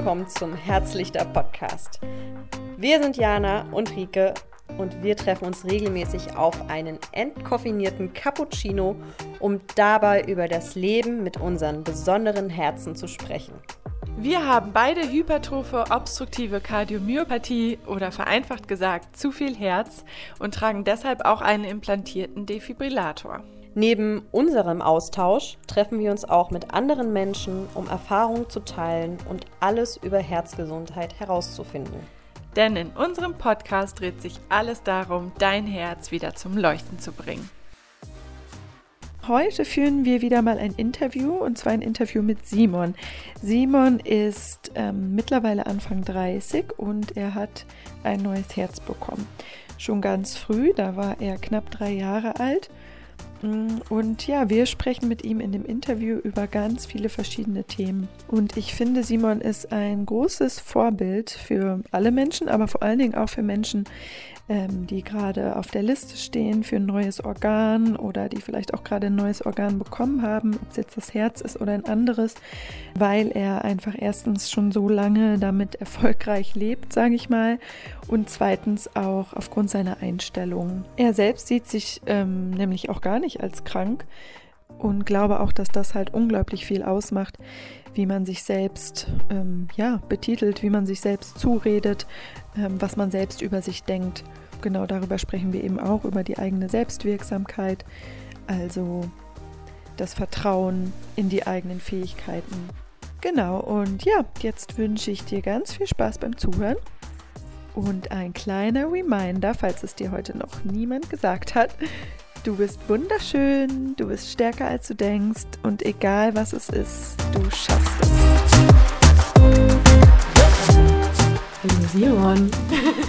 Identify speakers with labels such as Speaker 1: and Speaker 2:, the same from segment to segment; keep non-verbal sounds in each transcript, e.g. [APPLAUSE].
Speaker 1: willkommen zum Herzlichter Podcast. Wir sind Jana und Rike und wir treffen uns regelmäßig auf einen entkoffinierten Cappuccino, um dabei über das Leben mit unseren besonderen Herzen zu sprechen.
Speaker 2: Wir haben beide hypertrophe obstruktive Kardiomyopathie oder vereinfacht gesagt zu viel Herz und tragen deshalb auch einen implantierten Defibrillator.
Speaker 1: Neben unserem Austausch treffen wir uns auch mit anderen Menschen, um Erfahrungen zu teilen und alles über Herzgesundheit herauszufinden.
Speaker 2: Denn in unserem Podcast dreht sich alles darum, dein Herz wieder zum Leuchten zu bringen. Heute führen wir wieder mal ein Interview und zwar ein Interview mit Simon. Simon ist ähm, mittlerweile Anfang 30 und er hat ein neues Herz bekommen. Schon ganz früh, da war er knapp drei Jahre alt und ja, wir sprechen mit ihm in dem Interview über ganz viele verschiedene Themen. Und ich finde, Simon ist ein großes Vorbild für alle Menschen, aber vor allen Dingen auch für Menschen, ähm, die gerade auf der Liste stehen für ein neues Organ oder die vielleicht auch gerade ein neues Organ bekommen haben, ob es jetzt das Herz ist oder ein anderes, weil er einfach erstens schon so lange damit erfolgreich lebt, sage ich mal, und zweitens auch aufgrund seiner Einstellung. Er selbst sieht sich ähm, nämlich auch gar nicht als krank und glaube auch, dass das halt unglaublich viel ausmacht, wie man sich selbst ähm, ja, betitelt, wie man sich selbst zuredet, was man selbst über sich denkt. Genau darüber sprechen wir eben auch, über die eigene Selbstwirksamkeit, also das Vertrauen in die eigenen Fähigkeiten. Genau, und ja, jetzt wünsche ich dir ganz viel Spaß beim Zuhören. Und ein kleiner Reminder, falls es dir heute noch niemand gesagt hat, du bist wunderschön, du bist stärker als du denkst und egal was es ist, du schaffst es.
Speaker 1: Hallo Simon.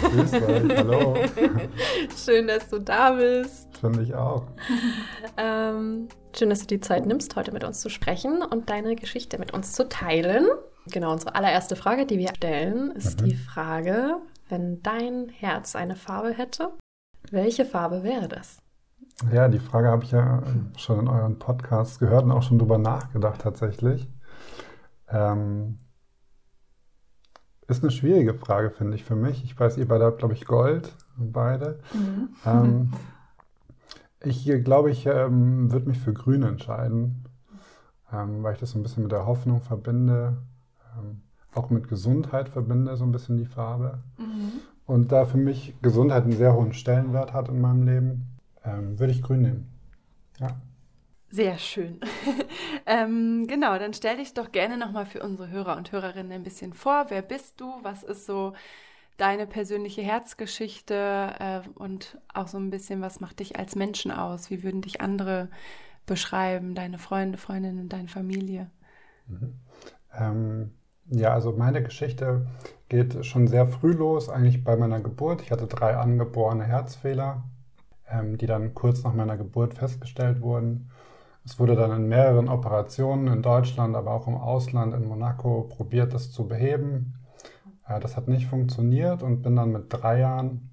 Speaker 3: Grüß euch, hallo.
Speaker 1: Schön, dass du da bist.
Speaker 3: Finde ich auch.
Speaker 1: Ähm, schön, dass du die Zeit nimmst, heute mit uns zu sprechen und deine Geschichte mit uns zu teilen. Genau, unsere allererste Frage, die wir stellen, ist mhm. die Frage, wenn dein Herz eine Farbe hätte, welche Farbe wäre das?
Speaker 3: Ja, die Frage habe ich ja schon in euren Podcasts gehört und auch schon drüber nachgedacht tatsächlich. Ähm, ist eine schwierige Frage, finde ich, für mich. Ich weiß, ihr beide habt, glaube ich, Gold, beide. Mhm. Ähm, ich glaube, ich ähm, würde mich für Grün entscheiden, ähm, weil ich das so ein bisschen mit der Hoffnung verbinde, ähm, auch mit Gesundheit verbinde, so ein bisschen die Farbe. Mhm. Und da für mich Gesundheit einen sehr hohen Stellenwert hat in meinem Leben, ähm, würde ich Grün nehmen. Ja.
Speaker 2: Sehr schön. [LAUGHS] ähm, genau, dann stell dich doch gerne nochmal für unsere Hörer und Hörerinnen ein bisschen vor. Wer bist du? Was ist so deine persönliche Herzgeschichte? Äh, und auch so ein bisschen, was macht dich als Menschen aus? Wie würden dich andere beschreiben? Deine Freunde, Freundinnen und deine Familie?
Speaker 3: Mhm. Ähm, ja, also meine Geschichte geht schon sehr früh los, eigentlich bei meiner Geburt. Ich hatte drei angeborene Herzfehler, ähm, die dann kurz nach meiner Geburt festgestellt wurden. Es wurde dann in mehreren Operationen in Deutschland, aber auch im Ausland, in Monaco, probiert, das zu beheben. Äh, das hat nicht funktioniert und bin dann mit drei Jahren,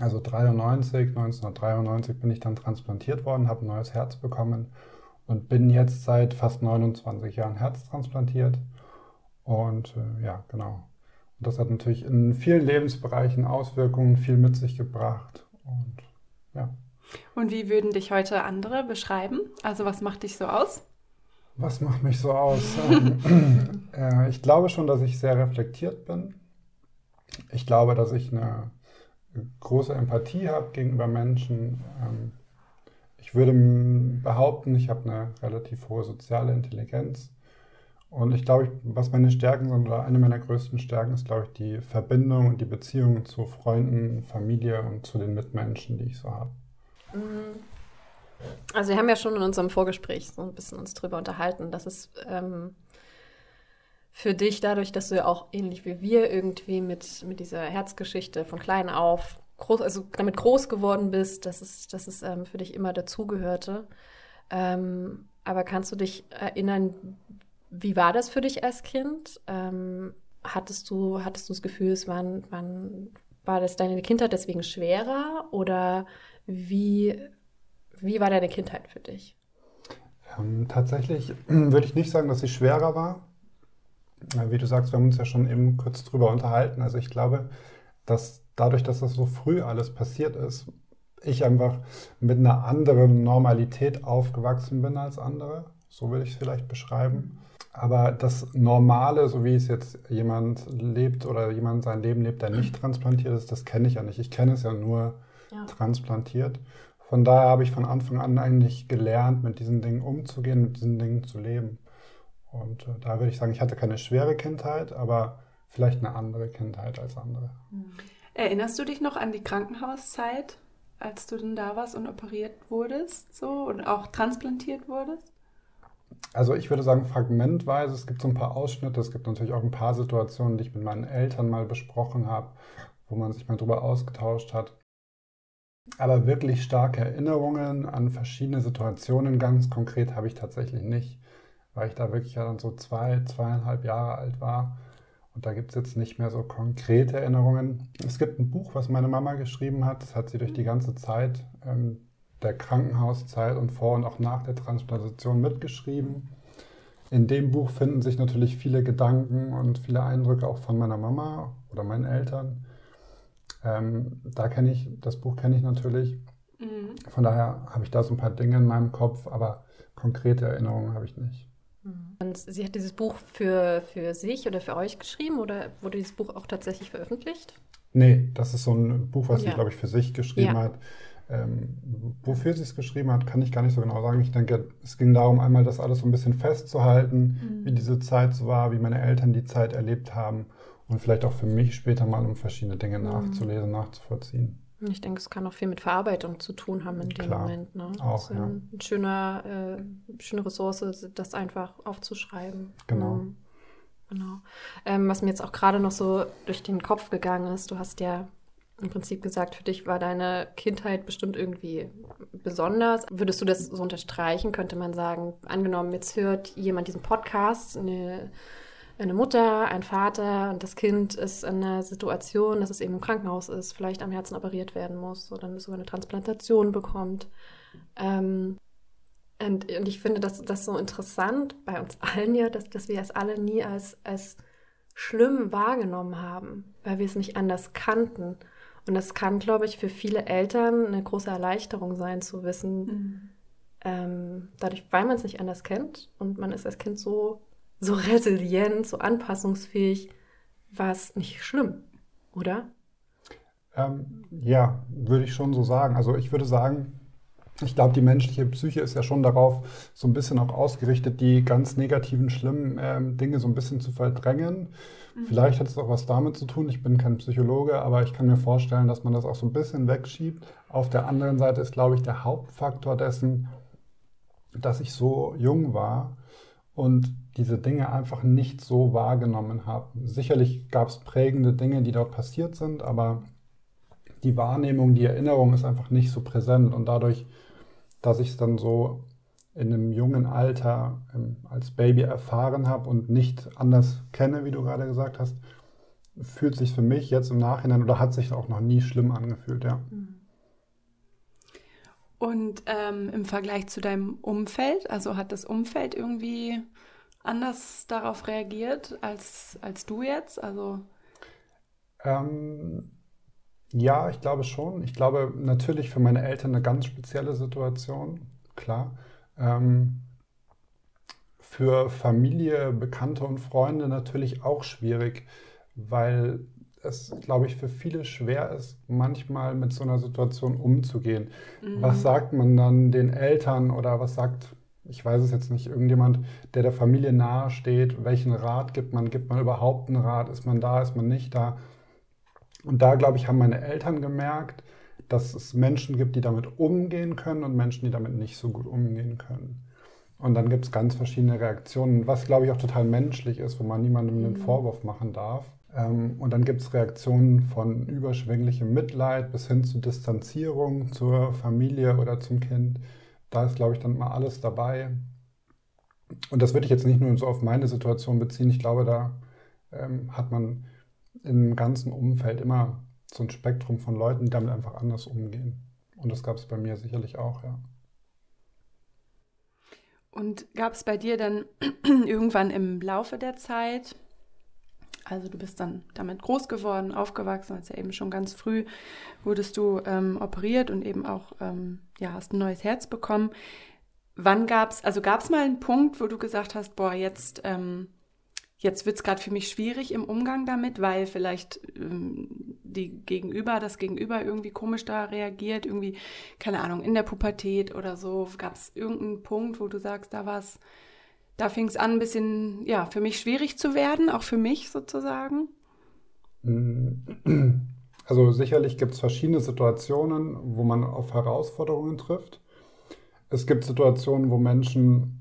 Speaker 3: also 93, 1993 bin ich dann transplantiert worden, habe ein neues Herz bekommen und bin jetzt seit fast 29 Jahren herztransplantiert. Und äh, ja, genau. Und das hat natürlich in vielen Lebensbereichen Auswirkungen, viel mit sich gebracht. Und ja.
Speaker 2: Und wie würden dich heute andere beschreiben? Also was macht dich so aus?
Speaker 3: Was macht mich so aus? Ähm, [CLEARS THROAT] äh, ich glaube schon, dass ich sehr reflektiert bin. Ich glaube, dass ich eine große Empathie habe gegenüber Menschen. Ähm, ich würde behaupten, ich habe eine relativ hohe soziale Intelligenz. Und ich glaube, was meine Stärken sind, oder eine meiner größten Stärken ist, glaube ich, die Verbindung und die Beziehung zu Freunden, Familie und zu den Mitmenschen, die ich so habe. Mhm.
Speaker 1: Also wir haben ja schon in unserem Vorgespräch so ein bisschen uns drüber unterhalten, dass es ähm, für dich dadurch, dass du ja auch ähnlich wie wir irgendwie mit, mit dieser Herzgeschichte von klein auf groß, also damit groß geworden bist, dass es, dass es ähm, für dich immer dazugehörte. Ähm, aber kannst du dich erinnern, wie war das für dich als Kind? Ähm, hattest du, hattest du das Gefühl, es waren, waren, war das deine Kindheit deswegen schwerer oder wie, wie war deine Kindheit für dich?
Speaker 3: Ähm, tatsächlich [CLEARS THROAT] würde ich nicht sagen, dass sie schwerer war. Wie du sagst, wir haben uns ja schon eben kurz drüber unterhalten. Also ich glaube, dass dadurch, dass das so früh alles passiert ist, ich einfach mit einer anderen Normalität aufgewachsen bin als andere. So würde ich es vielleicht beschreiben. Aber das Normale, so wie es jetzt jemand lebt oder jemand sein Leben lebt, der nicht transplantiert ist, das kenne ich ja nicht. Ich kenne es ja nur ja. transplantiert. Von daher habe ich von Anfang an eigentlich gelernt, mit diesen Dingen umzugehen, mit diesen Dingen zu leben. Und äh, da würde ich sagen, ich hatte keine schwere Kindheit, aber vielleicht eine andere Kindheit als andere.
Speaker 2: Mhm. Erinnerst du dich noch an die Krankenhauszeit, als du denn da warst und operiert wurdest, so und auch transplantiert wurdest?
Speaker 3: Also ich würde sagen fragmentweise. Es gibt so ein paar Ausschnitte. Es gibt natürlich auch ein paar Situationen, die ich mit meinen Eltern mal besprochen habe, wo man sich mal drüber ausgetauscht hat. Aber wirklich starke Erinnerungen an verschiedene Situationen, ganz konkret, habe ich tatsächlich nicht, weil ich da wirklich ja dann so zwei, zweieinhalb Jahre alt war. Und da gibt es jetzt nicht mehr so konkrete Erinnerungen. Es gibt ein Buch, was meine Mama geschrieben hat. Das hat sie durch die ganze Zeit ähm, der Krankenhauszeit und vor und auch nach der Transplantation mitgeschrieben. In dem Buch finden sich natürlich viele Gedanken und viele Eindrücke auch von meiner Mama oder meinen Eltern. Ähm, da kenne ich, das Buch kenne ich natürlich. Mhm. Von daher habe ich da so ein paar Dinge in meinem Kopf, aber konkrete Erinnerungen habe ich nicht.
Speaker 1: Mhm. Und sie hat dieses Buch für, für sich oder für euch geschrieben oder wurde dieses Buch auch tatsächlich veröffentlicht?
Speaker 3: Nee, das ist so ein Buch, was ja. sie, glaube ich, für sich geschrieben ja. hat. Ähm, wofür sie es geschrieben hat, kann ich gar nicht so genau sagen. Ich denke, es ging darum, einmal das alles so ein bisschen festzuhalten, mhm. wie diese Zeit so war, wie meine Eltern die Zeit erlebt haben und vielleicht auch für mich später mal, um verschiedene Dinge mhm. nachzulesen, nachzuvollziehen.
Speaker 1: Ich denke, es kann auch viel mit Verarbeitung zu tun haben in dem Klar, Moment. Ne? Auch, ja. Ein schöner, äh, schöne Ressource, das einfach aufzuschreiben.
Speaker 3: Genau. Mhm.
Speaker 1: Genau. Ähm, was mir jetzt auch gerade noch so durch den Kopf gegangen ist, du hast ja im Prinzip gesagt, für dich war deine Kindheit bestimmt irgendwie besonders. Würdest du das so unterstreichen? Könnte man sagen, angenommen, jetzt hört jemand diesen Podcast, eine, eine Mutter, ein Vater und das Kind ist in einer Situation, dass es eben im Krankenhaus ist, vielleicht am Herzen operiert werden muss oder sogar eine Transplantation bekommt. Ähm, und, und, ich finde das, das so interessant bei uns allen ja, dass, dass wir es alle nie als, als schlimm wahrgenommen haben, weil wir es nicht anders kannten. Und das kann, glaube ich, für viele Eltern eine große Erleichterung sein, zu wissen, mhm. ähm, dadurch, weil man es nicht anders kennt und man ist als Kind so, so resilient, so anpassungsfähig, war es nicht schlimm, oder?
Speaker 3: Ähm, ja, würde ich schon so sagen. Also ich würde sagen, ich glaube, die menschliche Psyche ist ja schon darauf so ein bisschen auch ausgerichtet, die ganz negativen, schlimmen ähm, Dinge so ein bisschen zu verdrängen. Mhm. Vielleicht hat es auch was damit zu tun. Ich bin kein Psychologe, aber ich kann mir vorstellen, dass man das auch so ein bisschen wegschiebt. Auf der anderen Seite ist, glaube ich, der Hauptfaktor dessen, dass ich so jung war und diese Dinge einfach nicht so wahrgenommen habe. Sicherlich gab es prägende Dinge, die dort passiert sind, aber die Wahrnehmung, die Erinnerung ist einfach nicht so präsent und dadurch, dass ich es dann so in einem jungen Alter ähm, als Baby erfahren habe und nicht anders kenne, wie du gerade gesagt hast, fühlt sich für mich jetzt im Nachhinein oder hat sich auch noch nie schlimm angefühlt, ja. Mhm.
Speaker 2: Und ähm, im Vergleich zu deinem Umfeld, also hat das Umfeld irgendwie anders darauf reagiert als, als du jetzt? Also
Speaker 3: ähm, ja, ich glaube schon. Ich glaube natürlich für meine Eltern eine ganz spezielle Situation, klar. Ähm, für Familie, Bekannte und Freunde natürlich auch schwierig, weil es, glaube ich, für viele schwer ist, manchmal mit so einer Situation umzugehen. Mhm. Was sagt man dann den Eltern oder was sagt, ich weiß es jetzt nicht, irgendjemand, der der Familie nahe steht? Welchen Rat gibt man? Gibt man überhaupt einen Rat? Ist man da? Ist man nicht da? Und da, glaube ich, haben meine Eltern gemerkt, dass es Menschen gibt, die damit umgehen können und Menschen, die damit nicht so gut umgehen können. Und dann gibt es ganz verschiedene Reaktionen, was, glaube ich, auch total menschlich ist, wo man niemandem einen mhm. Vorwurf machen darf. Ähm, und dann gibt es Reaktionen von überschwänglichem Mitleid bis hin zu Distanzierung zur Familie oder zum Kind. Da ist, glaube ich, dann mal alles dabei. Und das würde ich jetzt nicht nur so auf meine Situation beziehen. Ich glaube, da ähm, hat man im ganzen Umfeld immer so ein Spektrum von Leuten, die damit einfach anders umgehen. Und das gab es bei mir sicherlich auch, ja.
Speaker 2: Und gab es bei dir dann [CLEARS THROAT] irgendwann im Laufe der Zeit
Speaker 4: Also du bist dann damit groß geworden, aufgewachsen, als ja eben schon ganz früh wurdest du ähm, operiert und eben auch, ähm, ja, hast ein neues Herz bekommen. Wann gab es, also gab es mal einen Punkt, wo du gesagt hast, boah, jetzt, ähm, jetzt wird es gerade für mich schwierig im Umgang damit, weil vielleicht ähm, die Gegenüber, das Gegenüber irgendwie komisch da reagiert, irgendwie, keine Ahnung, in der Pubertät oder so. Gab es irgendeinen Punkt, wo du sagst, da war es da fing es an, ein bisschen, ja, für mich schwierig zu werden, auch für mich sozusagen? [CLEARS THROAT]
Speaker 3: Also sicherlich gibt es verschiedene Situationen, wo man auf Herausforderungen trifft. Es gibt Situationen, wo Menschen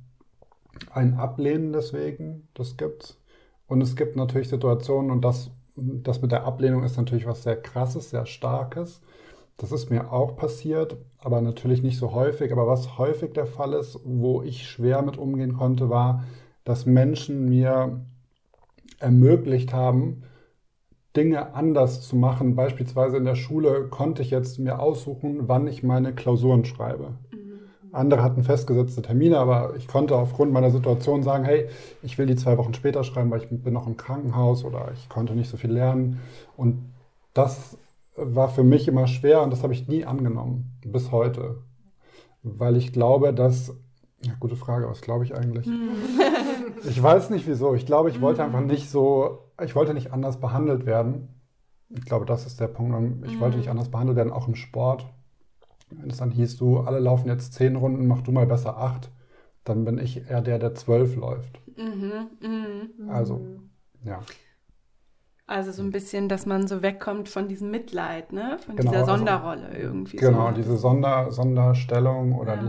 Speaker 3: einen ablehnen deswegen, das gibt's. Und es gibt natürlich Situationen, und das, das mit der Ablehnung ist natürlich was sehr krasses, sehr starkes, das ist mir auch passiert, aber natürlich nicht so häufig. Aber was häufig der Fall ist, wo ich schwer mit umgehen konnte, war, dass Menschen mir ermöglicht haben, Dinge anders zu machen. Beispielsweise in der Schule konnte ich jetzt mir aussuchen, wann ich meine Klausuren schreibe. Mhm. Andere hatten festgesetzte Termine, aber ich konnte aufgrund meiner Situation sagen, hey, ich will die zwei Wochen später schreiben, weil ich bin noch im Krankenhaus oder ich konnte nicht so viel lernen. Und das war für mich immer schwer und das habe ich nie angenommen, bis heute. Weil ich glaube, dass, ja, gute Frage, was glaube ich eigentlich? Hm. [LAUGHS] ich weiß nicht wieso. Ich glaube, ich wollte hm. einfach nicht so, ich wollte nicht anders behandelt werden. Ich glaube, das ist der Punkt. Ich wollte nicht hm. anders behandelt werden, auch im Sport. Wenn es dann hieß, du, alle laufen jetzt zehn Runden, mach du mal besser acht, dann bin ich eher der, der zwölf läuft. Mhm, mh. Also, ja.
Speaker 4: Also so ein bisschen, dass man so wegkommt von diesem Mitleid, ne? Von genau, dieser also Sonderrolle also, irgendwie.
Speaker 3: Genau, so. diese Sonder, Sonderstellung oder ja.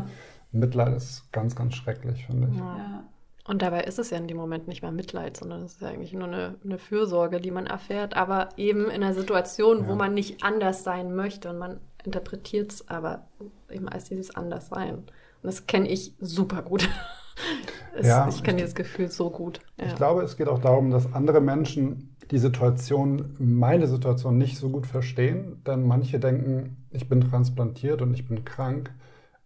Speaker 3: die Mitleid ist ganz, ganz schrecklich, finde ich. Ja. ja.
Speaker 1: Und dabei ist es ja in dem Moment nicht mehr Mitleid, sondern es ist ja eigentlich nur eine, eine Fürsorge, die man erfährt, aber eben in einer Situation, ja. wo man nicht anders sein möchte und man interpretiert es aber eben als dieses Anderssein. Und das kenne ich super gut. [LAUGHS] es, ja, ich kenne dieses Gefühl so gut.
Speaker 3: Ich glaube, es geht auch darum, dass andere Menschen die Situation, meine Situation nicht so gut verstehen, denn manche denken, ich bin transplantiert und ich bin krank,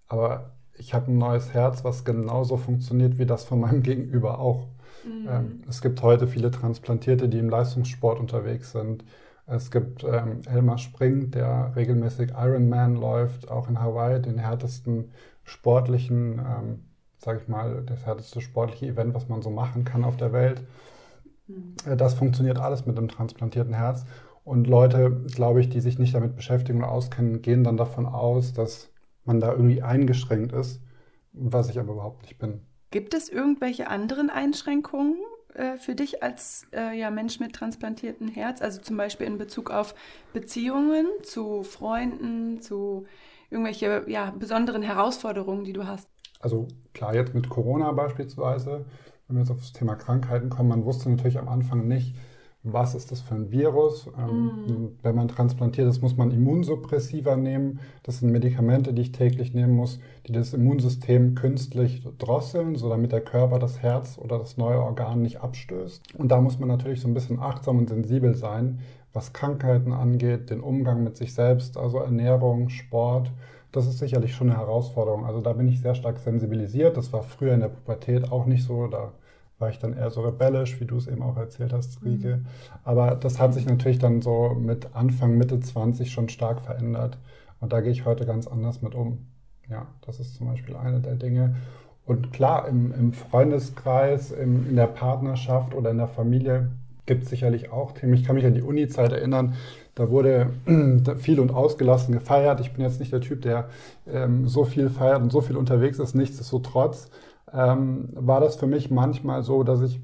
Speaker 3: aber ich habe ein neues Herz, was genauso funktioniert wie das von meinem [LAUGHS] Gegenüber auch. Mhm. Ähm, es gibt heute viele Transplantierte, die im Leistungssport unterwegs sind. Es gibt ähm, Elmar Spring, der regelmäßig Ironman läuft, auch in Hawaii, den härtesten sportlichen, ähm, sage ich mal, das härteste sportliche Event, was man so machen kann auf der Welt. Mhm. Das funktioniert alles mit einem transplantierten Herz. Und Leute, glaube ich, die sich nicht damit beschäftigen oder auskennen, gehen dann davon aus, dass man da irgendwie eingeschränkt ist, was ich aber überhaupt nicht bin.
Speaker 4: Gibt es irgendwelche anderen Einschränkungen äh, für dich als äh, ja, Mensch mit transplantiertem Herz? Also zum Beispiel in Bezug auf Beziehungen zu Freunden, zu irgendwelche ja, besonderen Herausforderungen, die du hast?
Speaker 3: Also klar, jetzt mit Corona beispielsweise wenn wir jetzt auf das Thema Krankheiten kommen, man wusste natürlich am Anfang nicht, was ist das für ein Virus. Ähm, mm. Wenn man transplantiert ist, muss man Immunsuppressiva nehmen. Das sind Medikamente, die ich täglich nehmen muss, die das Immunsystem künstlich drosseln, so damit der Körper das Herz oder das neue Organ nicht abstößt. Und da muss man natürlich so ein bisschen achtsam und sensibel sein, was Krankheiten angeht, den Umgang mit sich selbst, also Ernährung, Sport das ist sicherlich schon eine Herausforderung. Also da bin ich sehr stark sensibilisiert. Das war früher in der Pubertät auch nicht so. Da war ich dann eher so rebellisch, wie du es eben auch erzählt hast, Rieke. Mhm. Aber das hat sich natürlich dann so mit Anfang, Mitte 20 schon stark verändert. Und da gehe ich heute ganz anders mit um. Ja, das ist zum Beispiel eine der Dinge. Und klar, im, im Freundeskreis, im, in der Partnerschaft oder in der Familie gibt es sicherlich auch Themen. Ich kann mich an die Uni-Zeit erinnern. Da wurde [CLEARS THROAT] viel und ausgelassen gefeiert. Ich bin jetzt nicht der Typ, der ähm, so viel feiert und so viel unterwegs ist. Nichtsdestotrotz ähm, war das für mich manchmal so, dass ich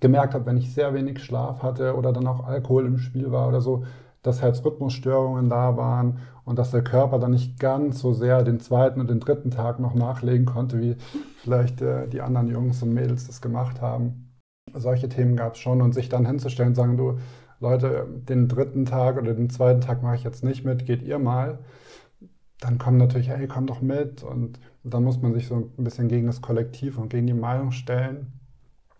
Speaker 3: gemerkt habe, wenn ich sehr wenig Schlaf hatte oder dann auch Alkohol im Spiel war oder so, dass Herzrhythmusstörungen da waren und dass der Körper dann nicht ganz so sehr den zweiten und den dritten Tag noch nachlegen konnte, wie vielleicht äh, die anderen Jungs und Mädels das gemacht haben. Solche Themen gab es schon und sich dann hinzustellen und sagen, du, Leute, den dritten Tag oder den zweiten Tag mache ich jetzt nicht mit, geht ihr mal. Dann kommen natürlich, hey, komm doch mit. Und dann muss man sich so ein bisschen gegen das Kollektiv und gegen die Meinung stellen.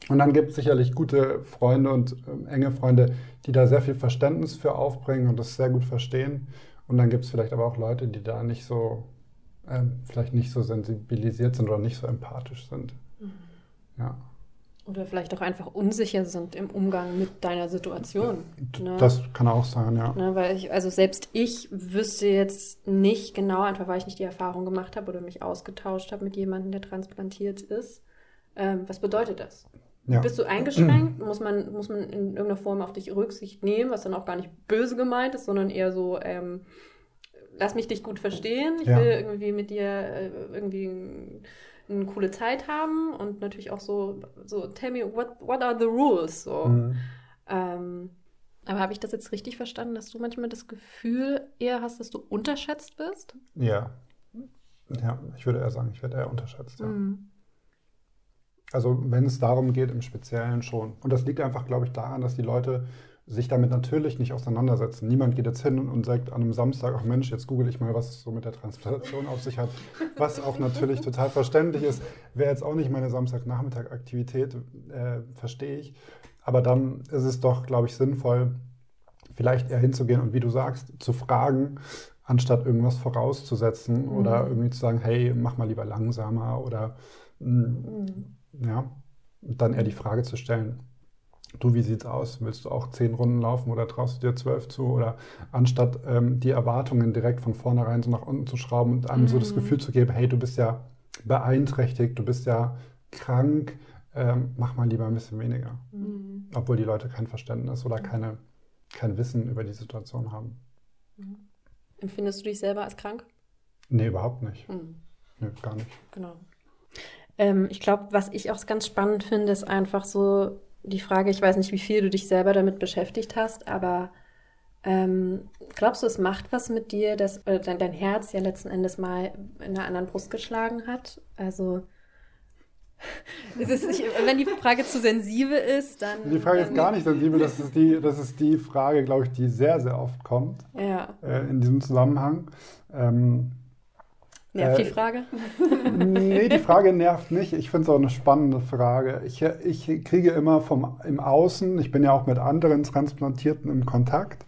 Speaker 3: Und dann gibt es sicherlich gute Freunde und äh, enge Freunde, die da sehr viel Verständnis für aufbringen und das sehr gut verstehen. Und dann gibt es vielleicht aber auch Leute, die da nicht so, äh, vielleicht nicht so sensibilisiert sind oder nicht so empathisch sind. Mhm. Ja.
Speaker 1: Oder vielleicht auch einfach unsicher sind im Umgang mit deiner Situation.
Speaker 3: Ne? Das kann auch sein, ja.
Speaker 1: Ne, weil ich, also selbst ich wüsste jetzt nicht genau, einfach weil ich nicht die Erfahrung gemacht habe oder mich ausgetauscht habe mit jemandem, der transplantiert ist. Ähm, was bedeutet das? Ja. Bist du eingeschränkt? muss, man, muss man in irgendeiner Form auf dich Rücksicht nehmen, was dann auch gar nicht böse gemeint ist, sondern eher so, ähm, lass mich dich gut verstehen. Ich ja. will irgendwie mit dir äh, irgendwie eine coole Zeit haben und natürlich auch so, so tell me, what, what are the rules? So. Mhm. Ähm, aber habe ich das jetzt richtig verstanden, dass du manchmal das Gefühl eher hast, dass du unterschätzt bist?
Speaker 3: Ja. Ja, ich würde eher sagen, ich werde eher unterschätzt, ja. Mhm. Also wenn es darum geht, im Speziellen schon. Und das liegt einfach, glaube ich, daran, dass die Leute sich damit natürlich nicht auseinandersetzen. Niemand geht jetzt hin und sagt an einem Samstag, ach Mensch, jetzt google ich mal, was es so mit der Transplantation auf sich hat. Was auch natürlich total verständlich ist. Wäre jetzt auch nicht meine Samstagnachmittag-Aktivität, äh, verstehe ich. Aber dann ist es doch, glaube ich, sinnvoll, vielleicht eher hinzugehen und wie du sagst, zu fragen, anstatt irgendwas vorauszusetzen mhm. oder irgendwie zu sagen, hey, mach mal lieber langsamer oder mh, mhm. ja, dann eher die Frage zu stellen, du, wie sieht's aus? Willst du auch zehn Runden laufen oder traust du dir zwölf zu? Oder anstatt ähm, die Erwartungen direkt von vornherein so nach unten zu schrauben und einem mhm. so das mhm. Gefühl zu geben, hey, du bist ja beeinträchtigt, du bist ja krank, ähm, mach mal lieber ein bisschen weniger. Mhm. Obwohl die Leute kein Verständnis oder keine, kein Wissen über die Situation haben.
Speaker 1: Mhm. Empfindest du dich selber als krank?
Speaker 3: Nee, überhaupt nicht. Mhm. Nee, gar nicht.
Speaker 1: Genau. Ähm, ich glaube, was ich auch ganz spannend finde, ist einfach so die Frage, ich weiß nicht, wie viel du dich selber damit beschäftigt hast, aber ähm, glaubst du, es macht was mit dir, dass äh, dein, dein, Herz ja letzten Endes mal in einer anderen Brust geschlagen hat? Also [LAUGHS] ist nicht, wenn die Frage zu sensibel ist, dann.
Speaker 3: Die Frage dann, ist gar nicht sensibel, das ist die, das ist die Frage, glaube ich, die sehr, sehr oft kommt
Speaker 1: ja.
Speaker 3: äh, in diesem Zusammenhang. Ähm,
Speaker 1: Nervt äh, die Frage?
Speaker 3: nee, die Frage nervt nicht. Ich finde es auch eine spannende Frage. Ich, ich kriege immer vom im Außen, ich bin ja auch mit anderen Transplantierten im Kontakt,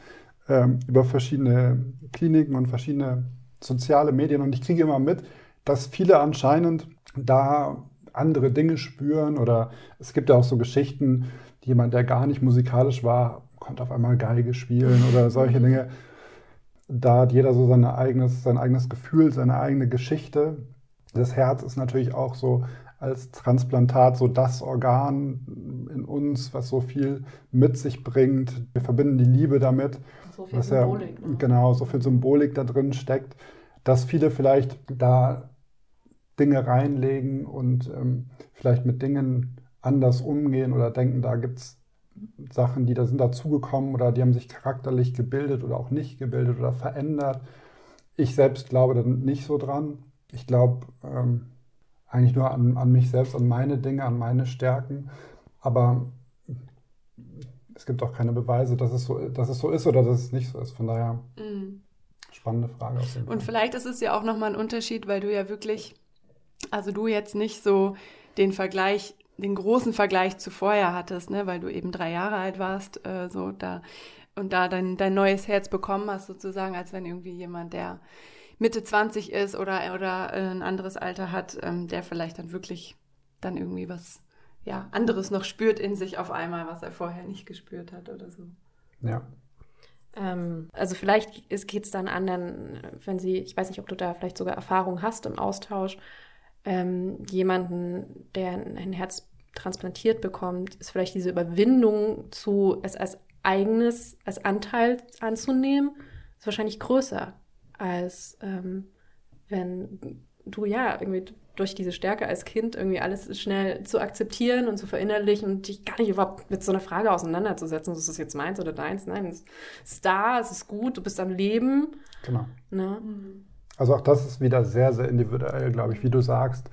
Speaker 3: ähm, über verschiedene Kliniken und verschiedene soziale Medien und ich kriege immer mit, dass viele anscheinend da andere Dinge spüren oder es gibt ja auch so Geschichten, jemand, der gar nicht musikalisch war, konnte auf einmal Geige spielen oder solche Dinge da hat jeder so sein eigenes, sein eigenes Gefühl, seine eigene Geschichte. Das Herz ist natürlich auch so als Transplantat so das Organ in uns, was so viel mit sich bringt. Wir verbinden die Liebe damit.
Speaker 1: So viel Symbolik.
Speaker 3: Ja, ne? Genau, so viel Symbolik da drin steckt, dass viele vielleicht da Dinge reinlegen und ähm, vielleicht mit Dingen anders umgehen oder denken, da gibt es Sachen, die da sind dazugekommen oder die haben sich charakterlich gebildet oder auch nicht gebildet oder verändert. Ich selbst glaube da nicht so dran. Ich glaube ähm, eigentlich nur an, an mich selbst, an meine Dinge, an meine Stärken. Aber es gibt auch keine Beweise, dass es so, dass es so ist oder dass es nicht so ist. Von daher mhm. spannende Frage.
Speaker 2: Und vielleicht ist es ja auch nochmal ein Unterschied, weil du ja wirklich, also du jetzt nicht so den Vergleich den großen Vergleich zu vorher hattest, ne, weil du eben drei Jahre alt warst, äh, so da und da dein, dein neues Herz bekommen hast, sozusagen, als wenn irgendwie jemand, der Mitte 20 ist oder, oder äh, ein anderes Alter hat, ähm, der vielleicht dann wirklich dann irgendwie was ja, anderes noch spürt in sich auf einmal, was er vorher nicht gespürt hat oder so.
Speaker 3: Ja.
Speaker 1: Ähm, also vielleicht geht es dann anderen, wenn sie, ich weiß nicht, ob du da vielleicht sogar Erfahrung hast im Austausch, ähm, jemanden, der ein Herz transplantiert bekommt, ist vielleicht diese Überwindung zu es als eigenes, als Anteil anzunehmen, ist wahrscheinlich größer, als ähm, wenn du ja irgendwie durch diese Stärke als Kind irgendwie alles schnell zu akzeptieren und zu verinnerlichen und dich gar nicht überhaupt mit so einer Frage auseinanderzusetzen, ist das jetzt meins oder deins? Nein, es ist da, es ist gut, du bist am Leben.
Speaker 3: Genau.
Speaker 1: Ne? Mhm.
Speaker 3: Also auch das ist wieder sehr, sehr individuell, glaube ich, wie du sagst.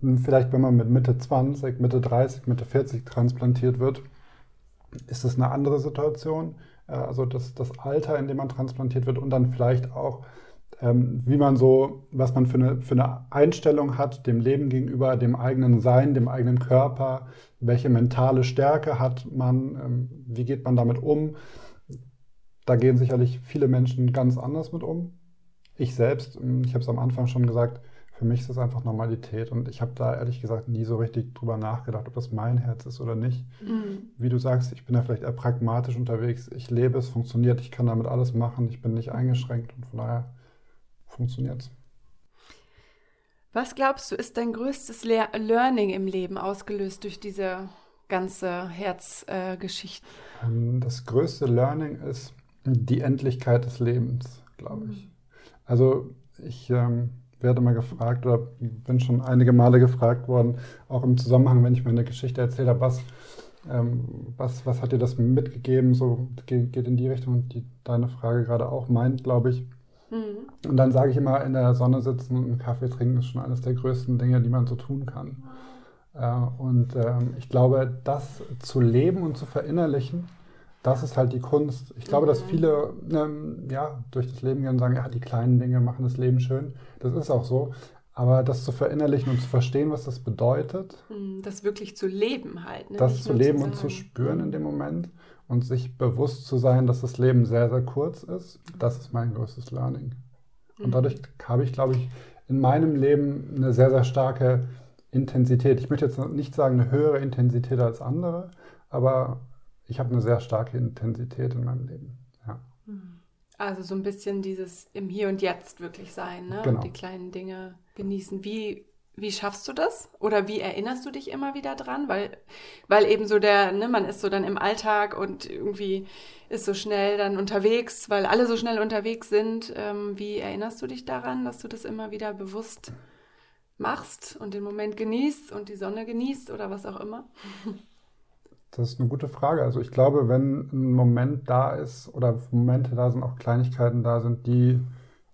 Speaker 3: Vielleicht, wenn man mit Mitte 20, Mitte 30, Mitte 40 transplantiert wird, ist das eine andere Situation. Äh, also das, das Alter, in dem man transplantiert wird und dann vielleicht auch, ähm, wie man so, was man für eine, für eine Einstellung hat dem Leben gegenüber, dem eigenen Sein, dem eigenen Körper, welche mentale Stärke hat man, ähm, wie geht man damit um. Da gehen sicherlich viele Menschen ganz anders mit um. Ich selbst, ähm, ich habe es am Anfang schon gesagt, für mich ist das einfach Normalität und ich habe da ehrlich gesagt nie so richtig drüber nachgedacht, ob das mein Herz ist oder nicht. Mhm. Wie du sagst, ich bin da vielleicht eher pragmatisch unterwegs. Ich lebe, es funktioniert, ich kann damit alles machen, ich bin nicht eingeschränkt und von daher funktioniert es.
Speaker 4: Was glaubst du, ist dein größtes Le Learning im Leben ausgelöst durch diese ganze Herzgeschichte?
Speaker 3: Äh, das größte Learning ist die Endlichkeit des Lebens, glaube ich. Mhm. Also ich ähm, werde mal gefragt oder bin schon einige Male gefragt worden, auch im Zusammenhang, wenn ich meine Geschichte erzähle habe, was, ähm, was, was hat dir das mitgegeben? So geht, geht in die Richtung und die, deine Frage gerade auch meint, glaube ich. Mhm. Und dann sage ich immer, in der Sonne sitzen und einen Kaffee trinken ist schon eines der größten Dinge, die man so tun kann. Äh, und ähm, ich glaube, das zu leben und zu verinnerlichen, das ist halt die Kunst. Ich glaube, dass mhm. viele ähm, ja, durch das Leben gehen und sagen, ja, die kleinen Dinge machen das Leben schön. Das ist auch so. Aber das zu verinnerlichen und zu verstehen, was das bedeutet.
Speaker 4: Mhm, das wirklich zu leben halt.
Speaker 3: Ne? Das Nicht zu leben zu und zu spüren in dem Moment und sich bewusst zu sein, dass das Leben sehr, sehr kurz ist, das ist mein größtes Learning. Und mhm. dadurch habe ich, glaube ich, in meinem Leben eine sehr, sehr starke Intensität. Ich möchte jetzt nicht sagen eine höhere Intensität als andere, aber ich habe eine sehr starke Intensität in meinem Leben. Ja.
Speaker 4: Mhm. Also so ein bisschen dieses im Hier und Jetzt wirklich sein, ne?
Speaker 3: Genau.
Speaker 4: Und die kleinen Dinge genießen. Wie, wie schaffst du das? Oder wie erinnerst du dich immer wieder dran? Weil, weil eben so der, ne, man ist so dann im Alltag und irgendwie ist so schnell dann unterwegs, weil alle so schnell unterwegs sind. Ähm, wie erinnerst du dich daran, dass du das immer wieder bewusst machst und den Moment genießt und die Sonne genießt oder was auch immer? [LAUGHS]
Speaker 3: Das ist eine gute Frage. Also ich glaube, wenn ein Moment da ist oder Momente da sind, auch Kleinigkeiten da sind, die,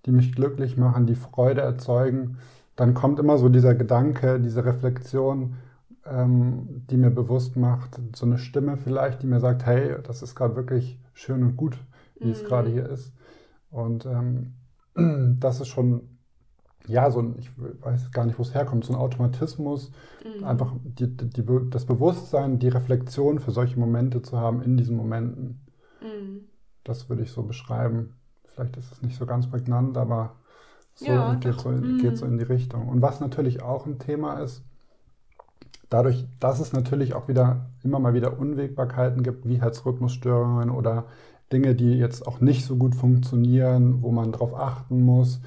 Speaker 3: die mich glücklich machen, die Freude erzeugen, dann kommt immer so dieser Gedanke, diese Reflexion, ähm, die mir bewusst macht, so eine Stimme vielleicht, die mir sagt, hey, das ist gerade wirklich schön und gut, wie mhm. es gerade hier ist. Und ähm, [CLEARS THROAT] das ist schon ja, so ein, ich weiß gar nicht, wo es herkommt, so ein Automatismus, mhm. einfach die, die, das Bewusstsein, die Reflexion für solche Momente zu haben in diesen Momenten. Mhm. Das würde ich so beschreiben. Vielleicht ist es nicht so ganz prägnant, aber so, ja, geht, so, mhm. geht so in die Richtung. Und was natürlich auch ein Thema ist, dadurch, dass es natürlich auch wieder immer mal wieder Unwägbarkeiten gibt, wie Herzrhythmusstörungen oder Dinge, die jetzt auch nicht so gut funktionieren, wo man drauf achten muss,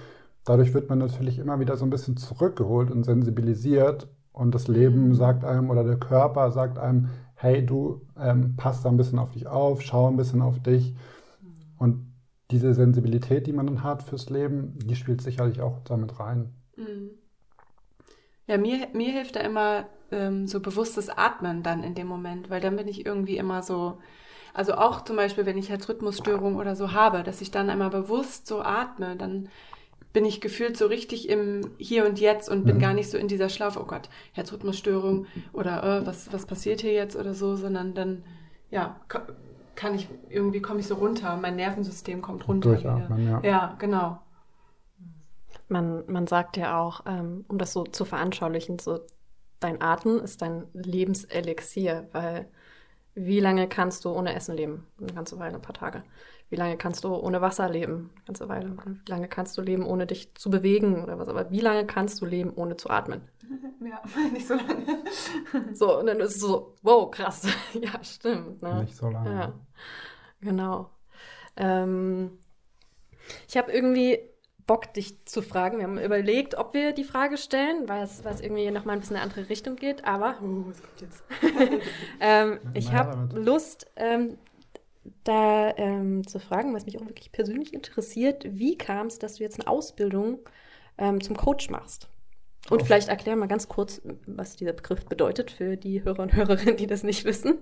Speaker 3: dadurch wird man natürlich immer wieder so ein bisschen zurückgeholt und sensibilisiert und das Leben mhm. sagt einem oder der Körper sagt einem, hey, du ähm, passt da ein bisschen auf dich auf, schau ein bisschen auf dich. Mhm. Und diese Sensibilität, die man dann hat fürs Leben, die spielt sicherlich auch damit rein. Mhm.
Speaker 4: Ja, mir, mir hilft da immer ähm, so bewusstes Atmen dann in dem Moment, weil dann bin ich irgendwie immer so, also auch zum Beispiel, wenn ich Herzrhythmusstörung oder so habe, dass ich dann einmal bewusst so atme, dann bin ich gefühlt so richtig im Hier und Jetzt und bin mhm. gar nicht so in dieser Schlaufe, oh Gott, Herzrhythmusstörung oder äh, was, was passiert hier jetzt oder so, sondern dann, ja, kann ich, irgendwie komme ich so runter, mein Nervensystem kommt runter.
Speaker 3: Durchatmen, ja.
Speaker 4: Ja, genau.
Speaker 1: Man, man sagt ja auch, ähm, um das so zu veranschaulichen, so dein Atmen ist dein Lebenselixier, weil wie lange kannst du ohne Essen leben? Eine ganze Weile, ein paar Tage. Wie lange kannst du ohne Wasser leben? Eine ganze Weile. Wie lange kannst du leben, ohne dich zu bewegen oder was? Aber wie lange kannst du leben, ohne zu atmen? [LAUGHS]
Speaker 4: Ja, [LAUGHS] nicht so lange.
Speaker 1: so, und dann ist es so, wow, krass. [LAUGHS] ja, stimmt. Ne?
Speaker 3: Nicht so lange.
Speaker 1: Ja, genau. Ähm, ich habe irgendwie Bock, dich zu fragen. Wir haben überlegt, ob wir die Frage stellen, weil es, weil es irgendwie nochmal ein bisschen in eine andere Richtung geht. Aber, uh, was kommt jetzt? ähm, ich habe Lust, ähm, da ähm, zu fragen, was mich auch wirklich persönlich interessiert, wie kam es, dass du jetzt eine Ausbildung ähm, zum Coach machst? Und oh. vielleicht erklär mal ganz kurz, was dieser Begriff bedeutet für die Hörer und Hörerinnen, die das nicht wissen.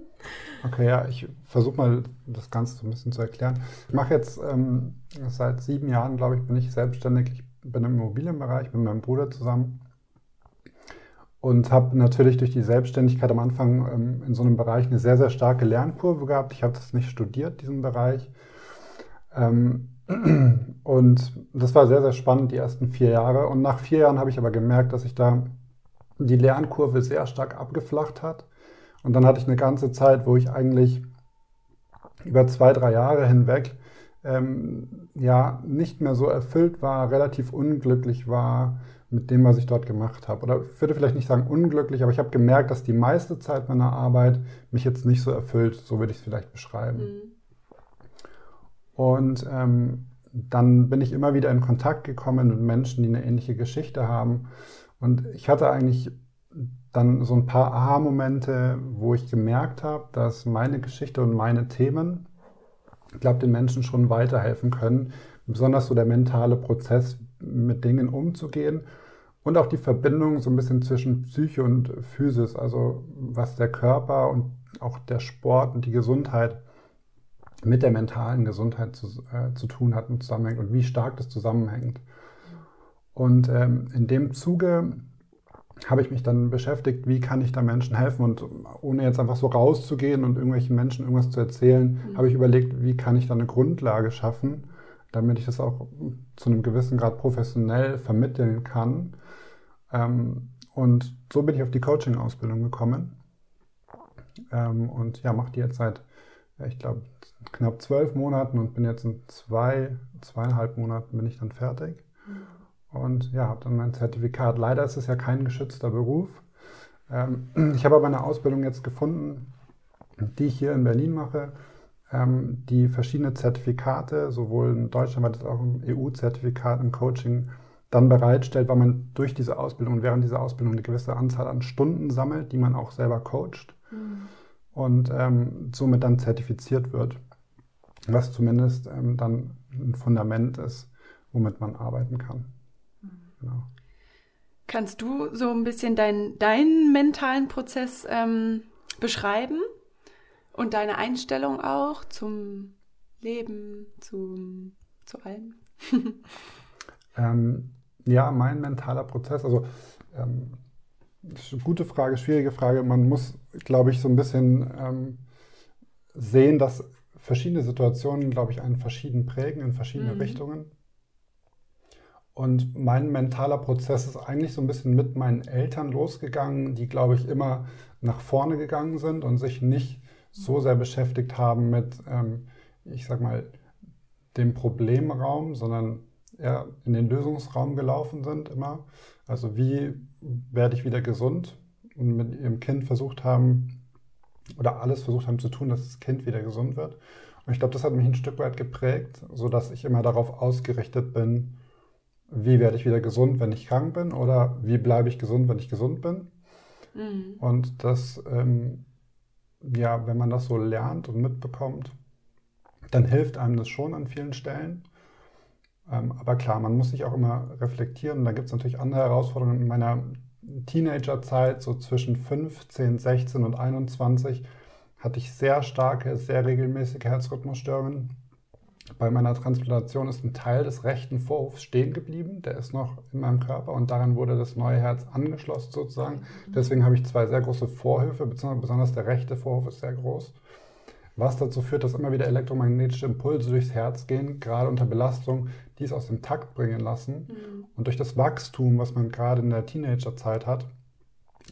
Speaker 3: Okay, ja, ich versuche mal das Ganze so ein bisschen zu erklären. Ich mache jetzt ähm, seit sieben Jahren, glaube ich, bin ich selbstständig. Ich bin im Immobilienbereich mit meinem Bruder zusammen und habe natürlich durch die Selbstständigkeit am Anfang ähm, in so einem Bereich eine sehr, sehr starke Lernkurve gehabt. Ich habe das nicht studiert, diesen Bereich. Ähm, [CLEARS THROAT] und das war sehr, sehr spannend, die ersten vier Jahre. Und nach vier Jahren habe ich aber gemerkt, dass sich da die Lernkurve sehr stark abgeflacht hat. Und dann hatte ich eine ganze Zeit, wo ich eigentlich über zwei, drei Jahre hinweg ähm, ja nicht mehr so erfüllt war, relativ unglücklich war, mit dem, was ich dort gemacht habe. Oder ich würde vielleicht nicht sagen unglücklich, aber ich habe gemerkt, dass die meiste Zeit meiner Arbeit mich jetzt nicht so erfüllt, so würde ich es vielleicht beschreiben. Mhm. Und ähm, dann bin ich immer wieder in Kontakt gekommen mit Menschen, die eine ähnliche Geschichte haben. Und ich hatte eigentlich dann so ein paar Aha-Momente, wo ich gemerkt habe, dass meine Geschichte und meine Themen, ich glaube, den Menschen schon weiterhelfen können. Besonders so der mentale Prozess, mit Dingen umzugehen und auch die Verbindung so ein bisschen zwischen Psyche und Physis, also was der Körper und auch der Sport und die Gesundheit mit der mentalen Gesundheit zu, äh, zu tun hat und zusammenhängt und wie stark das zusammenhängt. Und ähm, in dem Zuge habe ich mich dann beschäftigt, wie kann ich da Menschen helfen und ohne jetzt einfach so rauszugehen und irgendwelchen Menschen irgendwas zu erzählen, mhm. habe ich überlegt, wie kann ich da eine Grundlage schaffen, damit ich das auch zu einem gewissen Grad professionell vermitteln kann. Ähm, und so bin ich auf die Coaching-Ausbildung gekommen ähm, und ja, mache die jetzt seit, ich glaube, knapp zwölf Monaten und bin jetzt in zwei, zweieinhalb Monaten bin ich dann fertig. Und ja, habe dann mein Zertifikat. Leider ist es ja kein geschützter Beruf. Ähm, [CLEARS THROAT] ich habe aber eine Ausbildung jetzt gefunden, die ich hier in Berlin mache, die verschiedene Zertifikate, sowohl in Deutschland als auch ein EU-Zertifikat im Coaching, dann bereitstellt, weil man durch diese Ausbildung und während dieser Ausbildung eine gewisse Anzahl an Stunden sammelt, die man auch selber coacht mhm. und ähm, somit dann zertifiziert wird was zumindest ähm, dann ein Fundament ist, womit man arbeiten kann.
Speaker 2: Genau. Kannst du so ein bisschen dein, deinen mentalen Prozess ähm, beschreiben und deine Einstellung auch zum Leben, zum, zu allem? [LAUGHS]
Speaker 3: ähm, ja, mein mentaler Prozess, also ähm, gute Frage, schwierige Frage. Man muss, glaube ich, so ein bisschen ähm, sehen, dass verschiedene Situationen, glaube ich, einen verschieden prägen in verschiedene mhm. Richtungen. Und mein mentaler Prozess ist eigentlich so ein bisschen mit meinen Eltern losgegangen, die, glaube ich, immer nach vorne gegangen sind und sich nicht so sehr beschäftigt haben mit, ähm, ich sag mal, dem Problemraum, sondern eher in den Lösungsraum gelaufen sind immer. Also wie werde ich wieder gesund? Und mit ihrem Kind versucht haben, oder alles versucht haben zu tun, dass das Kind wieder gesund wird. Und ich glaube, das hat mich ein Stück weit geprägt, sodass ich immer darauf ausgerichtet bin, wie werde ich wieder gesund, wenn ich krank bin oder wie bleibe ich gesund, wenn ich gesund bin. Mhm. Und das, ähm, ja, wenn man das so lernt und mitbekommt, dann hilft einem das schon an vielen Stellen. Ähm, aber klar, man muss sich auch immer reflektieren. Da gibt es natürlich andere Herausforderungen. In meiner Teenagerzeit, so zwischen 15, 16 und 21, hatte ich sehr starke, sehr regelmäßige Herzrhythmusstörungen. Bei meiner Transplantation ist ein Teil des rechten Vorhofs stehen geblieben, der ist noch in meinem Körper und daran wurde das neue Herz angeschlossen sozusagen. Deswegen habe ich zwei sehr große Vorhöfe, besonders der rechte Vorhof ist sehr groß, was dazu führt, dass immer wieder elektromagnetische Impulse durchs Herz gehen, gerade unter Belastung, die es aus dem Takt bringen lassen. Mhm. Und durch das Wachstum, was man gerade in der Teenagerzeit hat,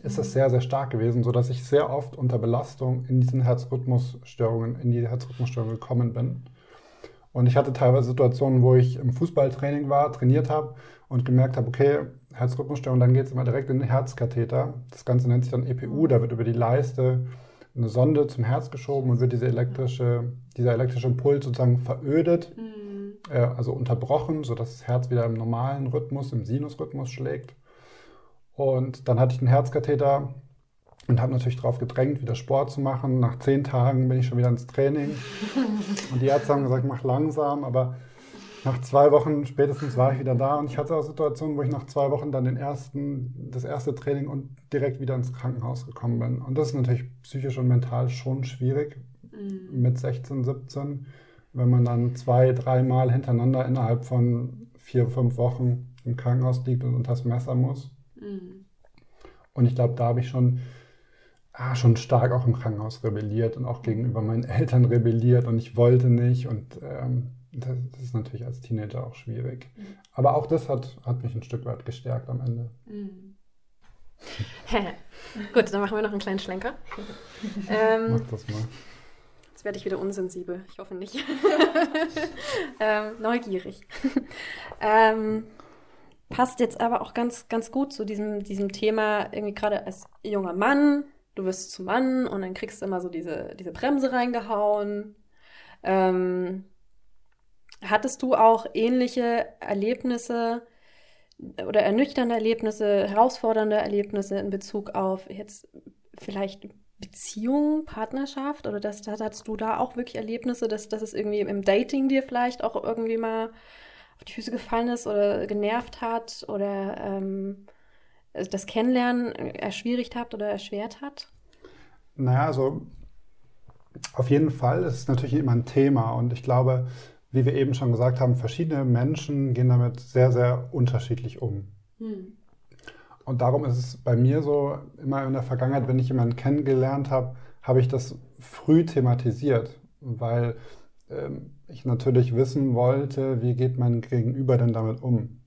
Speaker 3: ist das mhm. sehr, sehr stark gewesen, sodass ich sehr oft unter Belastung in diesen Herzrhythmusstörungen, in die Herzrhythmusstörungen gekommen bin. Und ich hatte teilweise Situationen, wo ich im Fußballtraining war, trainiert habe und gemerkt habe, okay, Herzrhythmusstörung, dann geht es immer direkt in den Herzkatheter. Das Ganze nennt sich dann EPU, da wird über die Leiste eine Sonde zum Herz geschoben und wird diese elektrische, dieser elektrische Impuls sozusagen verödet. Mhm äh, also unterbrochen, sodass das Herz wieder im normalen Rhythmus, im Sinusrhythmus schlägt. Und dann hatte ich einen Herzkatheter und habe natürlich darauf gedrängt, wieder Sport zu machen. Nach zehn Tagen bin ich schon wieder ins Training. [LAUGHS] Und die Ärzte haben gesagt, mach langsam, aber nach zwei Wochen spätestens war ich wieder da und ich hatte auch Situationen, wo ich nach zwei Wochen dann den ersten, das erste Training und direkt wieder ins Krankenhaus gekommen bin. Und das ist natürlich psychisch und mental schon schwierig mhm. mit 16, 17 wenn man dann zwei, dreimal hintereinander innerhalb von vier, fünf Wochen im Krankenhaus liegt und unter das Messer muss. Mhm. Und ich glaube, da habe ich schon, ah, schon stark auch im Krankenhaus rebelliert und auch gegenüber meinen Eltern rebelliert und ich wollte nicht. Und ähm, das, das, ist natürlich als Teenager auch schwierig. Mhm. Aber auch das hat, hat mich ein Stück weit gestärkt am Ende. Mhm. [LAUGHS]
Speaker 1: Gut, dann machen wir noch einen kleinen Schlenker. [LAUGHS] ähm, Mach das mal werde ich wieder unsensibel. Ich hoffe nicht. [LAUGHS] ähm, neugierig. ähm, passt jetzt aber auch ganz, ganz gut zu diesem, diesem Thema, irgendwie gerade als junger Mann, du wirst zum Mann und dann kriegst du immer so diese, diese Bremse reingehauen. Ähm, hattest du auch ähnliche Erlebnisse oder ernüchternde Erlebnisse, herausfordernde Erlebnisse in Bezug auf jetzt vielleicht Beziehung, Partnerschaft oder das, das hattest du da auch wirklich Erlebnisse, dass, dass es irgendwie im Dating dir vielleicht auch irgendwie mal auf die Füße gefallen ist oder genervt hat oder ähm, das Kennenlernen erschwierigt hat oder erschwert hat?
Speaker 3: Naja, also auf jeden Fall ist es natürlich immer ein Thema und ich glaube, wie wir eben schon gesagt haben, verschiedene Menschen gehen damit sehr, sehr unterschiedlich um. Hm. Und darum ist es bei mir so, immer in der Vergangenheit, wenn ich jemanden kennengelernt habe, habe ich das früh thematisiert, weil ähm, ich natürlich wissen wollte, wie geht mein Gegenüber denn damit um.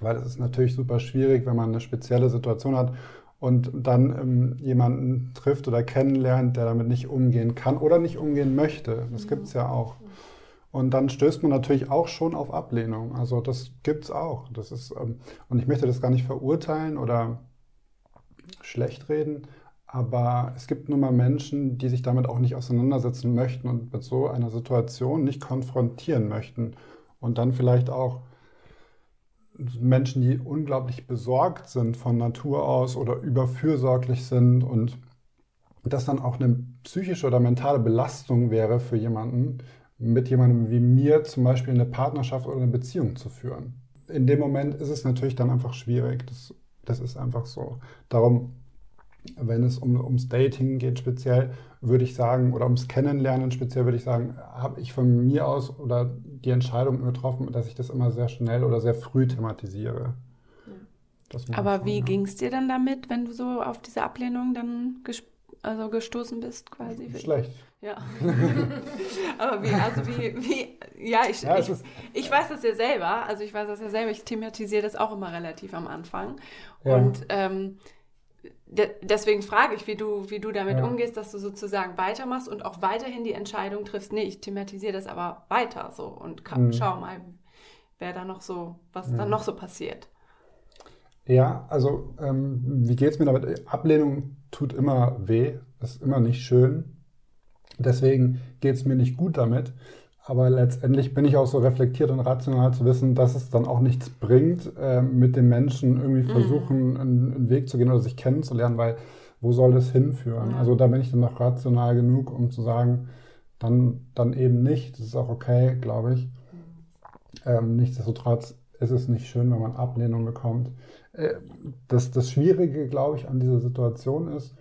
Speaker 3: Weil es ist natürlich super schwierig, wenn man eine spezielle Situation hat und dann ähm, jemanden trifft oder kennenlernt, der damit nicht umgehen kann oder nicht umgehen möchte. Das mhm. gibt es ja auch. Und dann stößt man natürlich auch schon auf Ablehnung. Also das gibt es auch. Das ist, ähm, und ich möchte das gar nicht verurteilen oder schlecht reden, aber es gibt nun mal Menschen, die sich damit auch nicht auseinandersetzen möchten und mit so einer Situation nicht konfrontieren möchten. Und dann vielleicht auch Menschen, die unglaublich besorgt sind von Natur aus oder überfürsorglich sind und das dann auch eine psychische oder mentale Belastung wäre für jemanden, mit jemandem wie mir zum Beispiel eine Partnerschaft oder eine Beziehung zu führen. In dem Moment ist es natürlich dann einfach schwierig. Das, das ist einfach so. Darum, wenn es um, ums Dating geht speziell, würde ich sagen, oder ums Kennenlernen speziell, würde ich sagen, habe ich von mir aus oder die Entscheidung getroffen, dass ich das immer sehr schnell oder sehr früh thematisiere.
Speaker 4: Aber wie ging es dir dann damit, wenn du so auf diese Ablehnung dann also gestoßen bist quasi?
Speaker 3: Schlecht.
Speaker 4: Ja. [LAUGHS] Aber wie, also wie, wie, ja, ich, ja, ich, ich, weiß das ja selber, also ich weiß das ja selber, ich thematisiere das auch immer relativ am Anfang. Ja. Und ähm, de deswegen frage ich, wie du, wie du damit ja. umgehst, dass du sozusagen weitermachst und auch weiterhin die Entscheidung triffst, nee, ich thematisiere das aber weiter so und mhm. schau mal, wer da noch so, was mhm. dann noch so passiert.
Speaker 3: Ja, also ähm, wie geht es mir damit? Ablehnung tut immer weh, ist immer nicht schön. Deswegen geht es mir nicht gut damit. Aber letztendlich bin ich auch so reflektiert und rational zu wissen, dass es dann auch nichts bringt, äh, mit dem Menschen irgendwie mhm. versuchen, einen, einen, Weg zu gehen oder sich kennenzulernen, weil wo soll das hinführen? Ja. Also da bin ich dann noch rational genug, um zu sagen, dann, dann eben nicht. Das ist auch okay, glaube ich. Ähm, nichtsdestotrotz ist es nicht schön, wenn man Ablehnung bekommt. Äh, das, das Schwierige, glaube ich, an dieser Situation ist,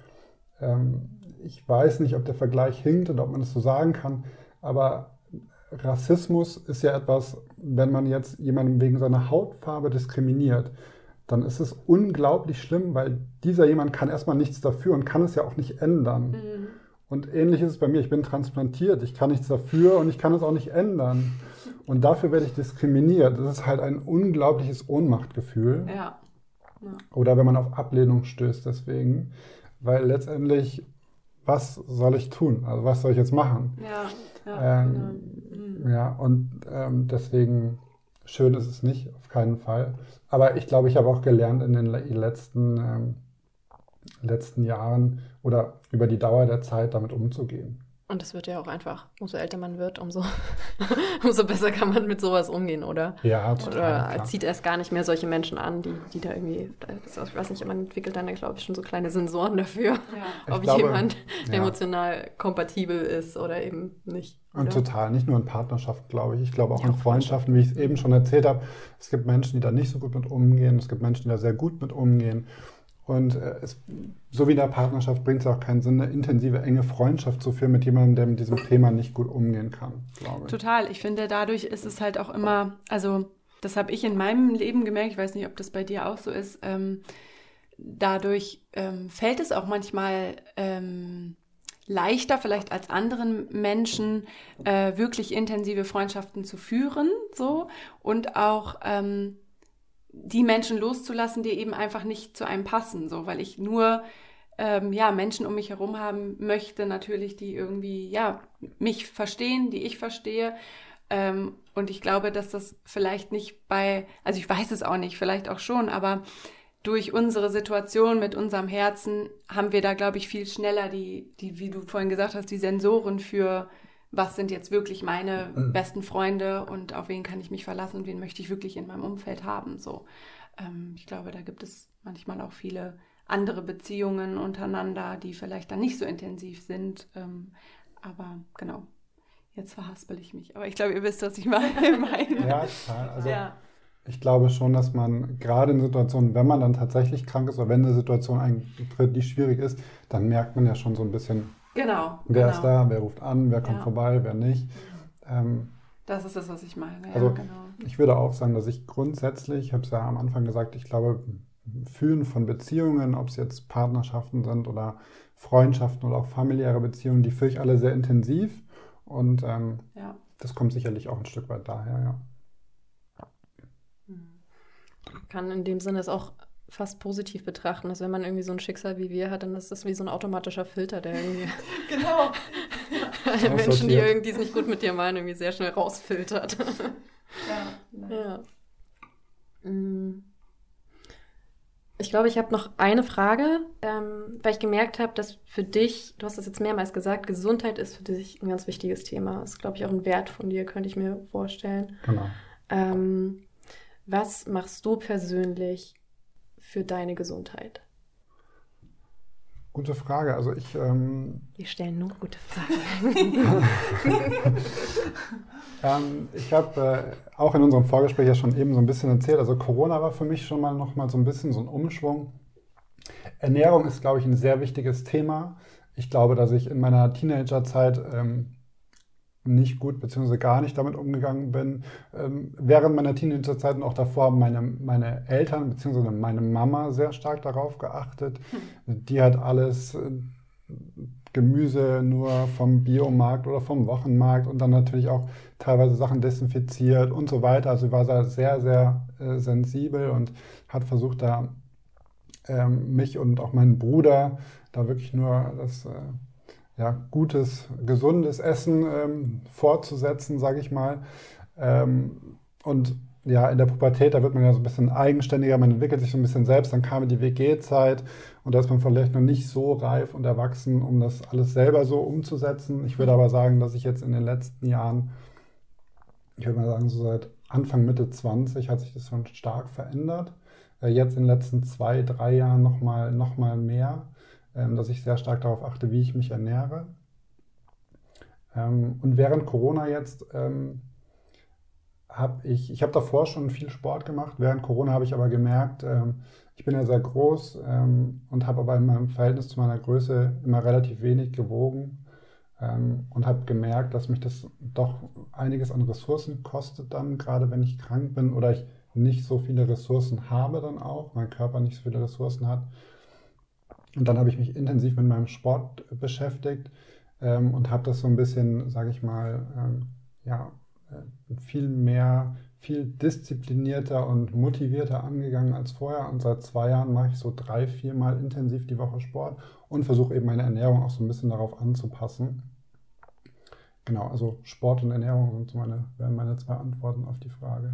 Speaker 3: ähm, ich weiß nicht, ob der Vergleich hinkt und ob man das so sagen kann, aber Rassismus ist ja etwas, wenn man jetzt jemanden wegen seiner Hautfarbe diskriminiert, dann ist es unglaublich schlimm, weil dieser jemand kann erstmal nichts dafür und kann es ja auch nicht ändern. Mhm. Und ähnlich ist es bei mir, ich bin transplantiert, ich kann nichts dafür und ich kann es auch nicht ändern. Und dafür werde ich diskriminiert. Das ist halt ein unglaubliches Ohnmachtgefühl. Ja. ja. Oder wenn man auf Ablehnung stößt deswegen. Weil letztendlich was soll ich tun? Also was soll ich jetzt machen? Ja, ja, ähm, genau. mhm. ja und ähm, deswegen schön ist es nicht, auf keinen Fall. Aber ich glaube, ich habe auch gelernt in den letzten, ähm, letzten Jahren oder über die Dauer der Zeit damit umzugehen.
Speaker 1: Und es wird ja auch einfach, umso älter man wird, umso, [LAUGHS] umso besser kann man mit sowas umgehen, oder?
Speaker 3: Ja, total. Oder
Speaker 1: klar. zieht erst gar nicht mehr solche Menschen an, die, die da irgendwie, ich weiß nicht, man entwickelt dann, glaube ich, schon so kleine Sensoren dafür, ja. [LAUGHS] ob glaube, jemand ja. emotional kompatibel ist oder eben nicht.
Speaker 3: Oder? Und total, nicht nur in Partnerschaft, glaube ich. Ich glaube auch ja, in Freundschaften, wie ich es eben schon erzählt habe. Es gibt Menschen, die da nicht so gut mit umgehen, es gibt Menschen, die da sehr gut mit umgehen. Und äh, es, so wie in der Partnerschaft bringt es auch keinen Sinn, eine intensive, enge Freundschaft zu führen mit jemandem, der mit diesem Thema nicht gut umgehen kann, glaube ich.
Speaker 4: Total. Ich finde, dadurch ist es halt auch immer, also das habe ich in meinem Leben gemerkt, ich weiß nicht, ob das bei dir auch so ist, ähm, dadurch ähm, fällt es auch manchmal ähm, leichter, vielleicht als anderen Menschen, äh, wirklich intensive Freundschaften zu führen, so und auch ähm, die Menschen loszulassen, die eben einfach nicht zu einem passen, so, weil ich nur ähm, ja, Menschen um mich herum haben möchte, natürlich, die irgendwie, ja, mich verstehen, die ich verstehe. Ähm, und ich glaube, dass das vielleicht nicht bei, also ich weiß es auch nicht, vielleicht auch schon, aber durch unsere Situation mit unserem Herzen haben wir da, glaube ich, viel schneller die, die, wie du vorhin gesagt hast, die Sensoren für, was sind jetzt wirklich meine mhm. besten Freunde und auf wen kann ich mich verlassen und wen möchte ich wirklich in meinem Umfeld haben. So, ähm, ich glaube, da gibt es manchmal auch viele andere Beziehungen untereinander, die vielleicht dann nicht so intensiv sind. Ähm, aber genau, jetzt verhaspel ich mich. Aber ich glaube, ihr wisst, was ich [LAUGHS] meine.
Speaker 3: ja, total. Also, ja. Ich glaube schon, dass man gerade in Situationen, wenn man dann tatsächlich krank ist oder wenn eine Situation eintritt, die schwierig ist, dann merkt man ja schon so ein bisschen,
Speaker 4: genau,
Speaker 3: wer
Speaker 4: genau.
Speaker 3: ist da, wer ruft an, wer kommt ja. vorbei, wer nicht.
Speaker 4: Ähm, das ist das, was ich meine. Ja,
Speaker 3: also genau. ich würde auch sagen, dass ich grundsätzlich, ich habe es ja am Anfang gesagt, ich glaube, Führen von Beziehungen, ob es jetzt Partnerschaften sind oder Freundschaften oder auch familiäre Beziehungen, die führe ich alle sehr intensiv. Und ähm, ja. das kommt sicherlich auch ein Stück weit daher, ja.
Speaker 1: Kann in dem Sinne es auch fast positiv betrachten, dass wenn man irgendwie so ein Schicksal wie wir hat, dann ist das wie so ein automatischer Filter, der irgendwie [LAUGHS]
Speaker 4: genau. [LAUGHS]
Speaker 1: Menschen, die irgendwie es nicht gut mit dir meinen, irgendwie sehr schnell rausfiltert.
Speaker 4: ja. ja.
Speaker 1: Mm. Ich glaube, ich habe noch eine Frage, ähm, weil ich gemerkt habe, dass für dich, du hast das jetzt mehrmals gesagt, Gesundheit ist für dich ein ganz wichtiges Thema. Das ist, glaube ich, auch ein Wert von dir, könnte ich mir vorstellen.
Speaker 3: Genau.
Speaker 1: Ähm, was machst du persönlich für deine Gesundheit?
Speaker 3: Gute Frage. Also ich. Ähm,
Speaker 1: Wir stellen nur gute Fragen. [LAUGHS]
Speaker 3: ähm, ich habe äh, auch in unserem Vorgespräch ja schon eben so ein bisschen erzählt. Also Corona war für mich schon mal noch mal so ein bisschen so ein Umschwung. Ernährung ist, glaube ich, ein sehr wichtiges Thema. Ich glaube, dass ich in meiner Teenagerzeit ähm, nicht gut bzw. gar nicht damit umgegangen bin. Ähm, während meiner Teenagerzeit und auch davor haben meine, meine Eltern bzw. meine Mama sehr stark darauf geachtet. Hm. Die hat alles äh, Gemüse nur vom Biomarkt oder vom Wochenmarkt und dann natürlich auch teilweise Sachen desinfiziert und so weiter. Also sie war sehr, sehr äh, sensibel und hat versucht, da ähm, mich und auch meinen Bruder da wirklich nur das äh, ja, gutes, gesundes Essen ähm, fortzusetzen, sage ich mal. Ähm, und ja, in der Pubertät, da wird man ja so ein bisschen eigenständiger, man entwickelt sich so ein bisschen selbst, dann kam die WG-Zeit und da ist man vielleicht noch nicht so reif und erwachsen, um das alles selber so umzusetzen. Ich würde aber sagen, dass ich jetzt in den letzten Jahren, ich würde mal sagen, so seit Anfang, Mitte 20 hat sich das schon stark verändert. Äh, jetzt in den letzten zwei, drei Jahren nochmal noch mal mehr dass ich sehr stark darauf achte, wie ich mich ernähre. Ähm, und während Corona jetzt ähm, habe ich, ich habe davor schon viel Sport gemacht. Während Corona habe ich aber gemerkt, ähm, ich bin ja sehr groß ähm, und habe aber in meinem Verhältnis zu meiner Größe immer relativ wenig gewogen ähm, und habe gemerkt, dass mich das doch einiges an Ressourcen kostet dann, gerade wenn ich krank bin oder ich nicht so viele Ressourcen habe dann auch, mein Körper nicht so viele Ressourcen hat. Und dann habe ich mich intensiv mit meinem Sport beschäftigt ähm, und habe das so ein bisschen, sage ich mal, ähm, ja, äh, viel mehr, viel disziplinierter und motivierter angegangen als vorher. Und seit zwei Jahren mache ich so drei, viermal intensiv die Woche Sport und versuche eben meine Ernährung auch so ein bisschen darauf anzupassen. Genau, also Sport und Ernährung sind meine, wären meine zwei Antworten auf die Frage.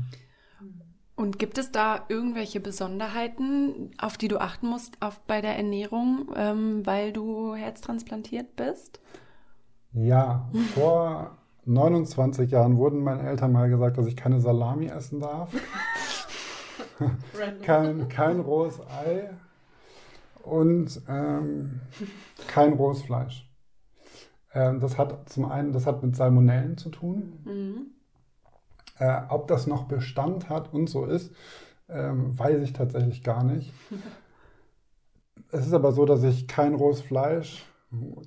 Speaker 4: Und gibt es da irgendwelche Besonderheiten, auf die du achten musst auf, bei der Ernährung, ähm, weil du herztransplantiert bist?
Speaker 3: Ja, vor [LAUGHS] 29 Jahren wurden meinen Eltern mal gesagt, dass ich keine Salami essen darf. [LAUGHS] kein, kein rohes Ei und ähm, kein rohes Fleisch. Ähm, das hat zum einen, das hat mit Salmonellen zu tun. Mhm. Äh, ob das noch Bestand hat und so ist, ähm, weiß ich tatsächlich gar nicht. [LAUGHS] es ist aber so, dass ich kein rohes Fleisch,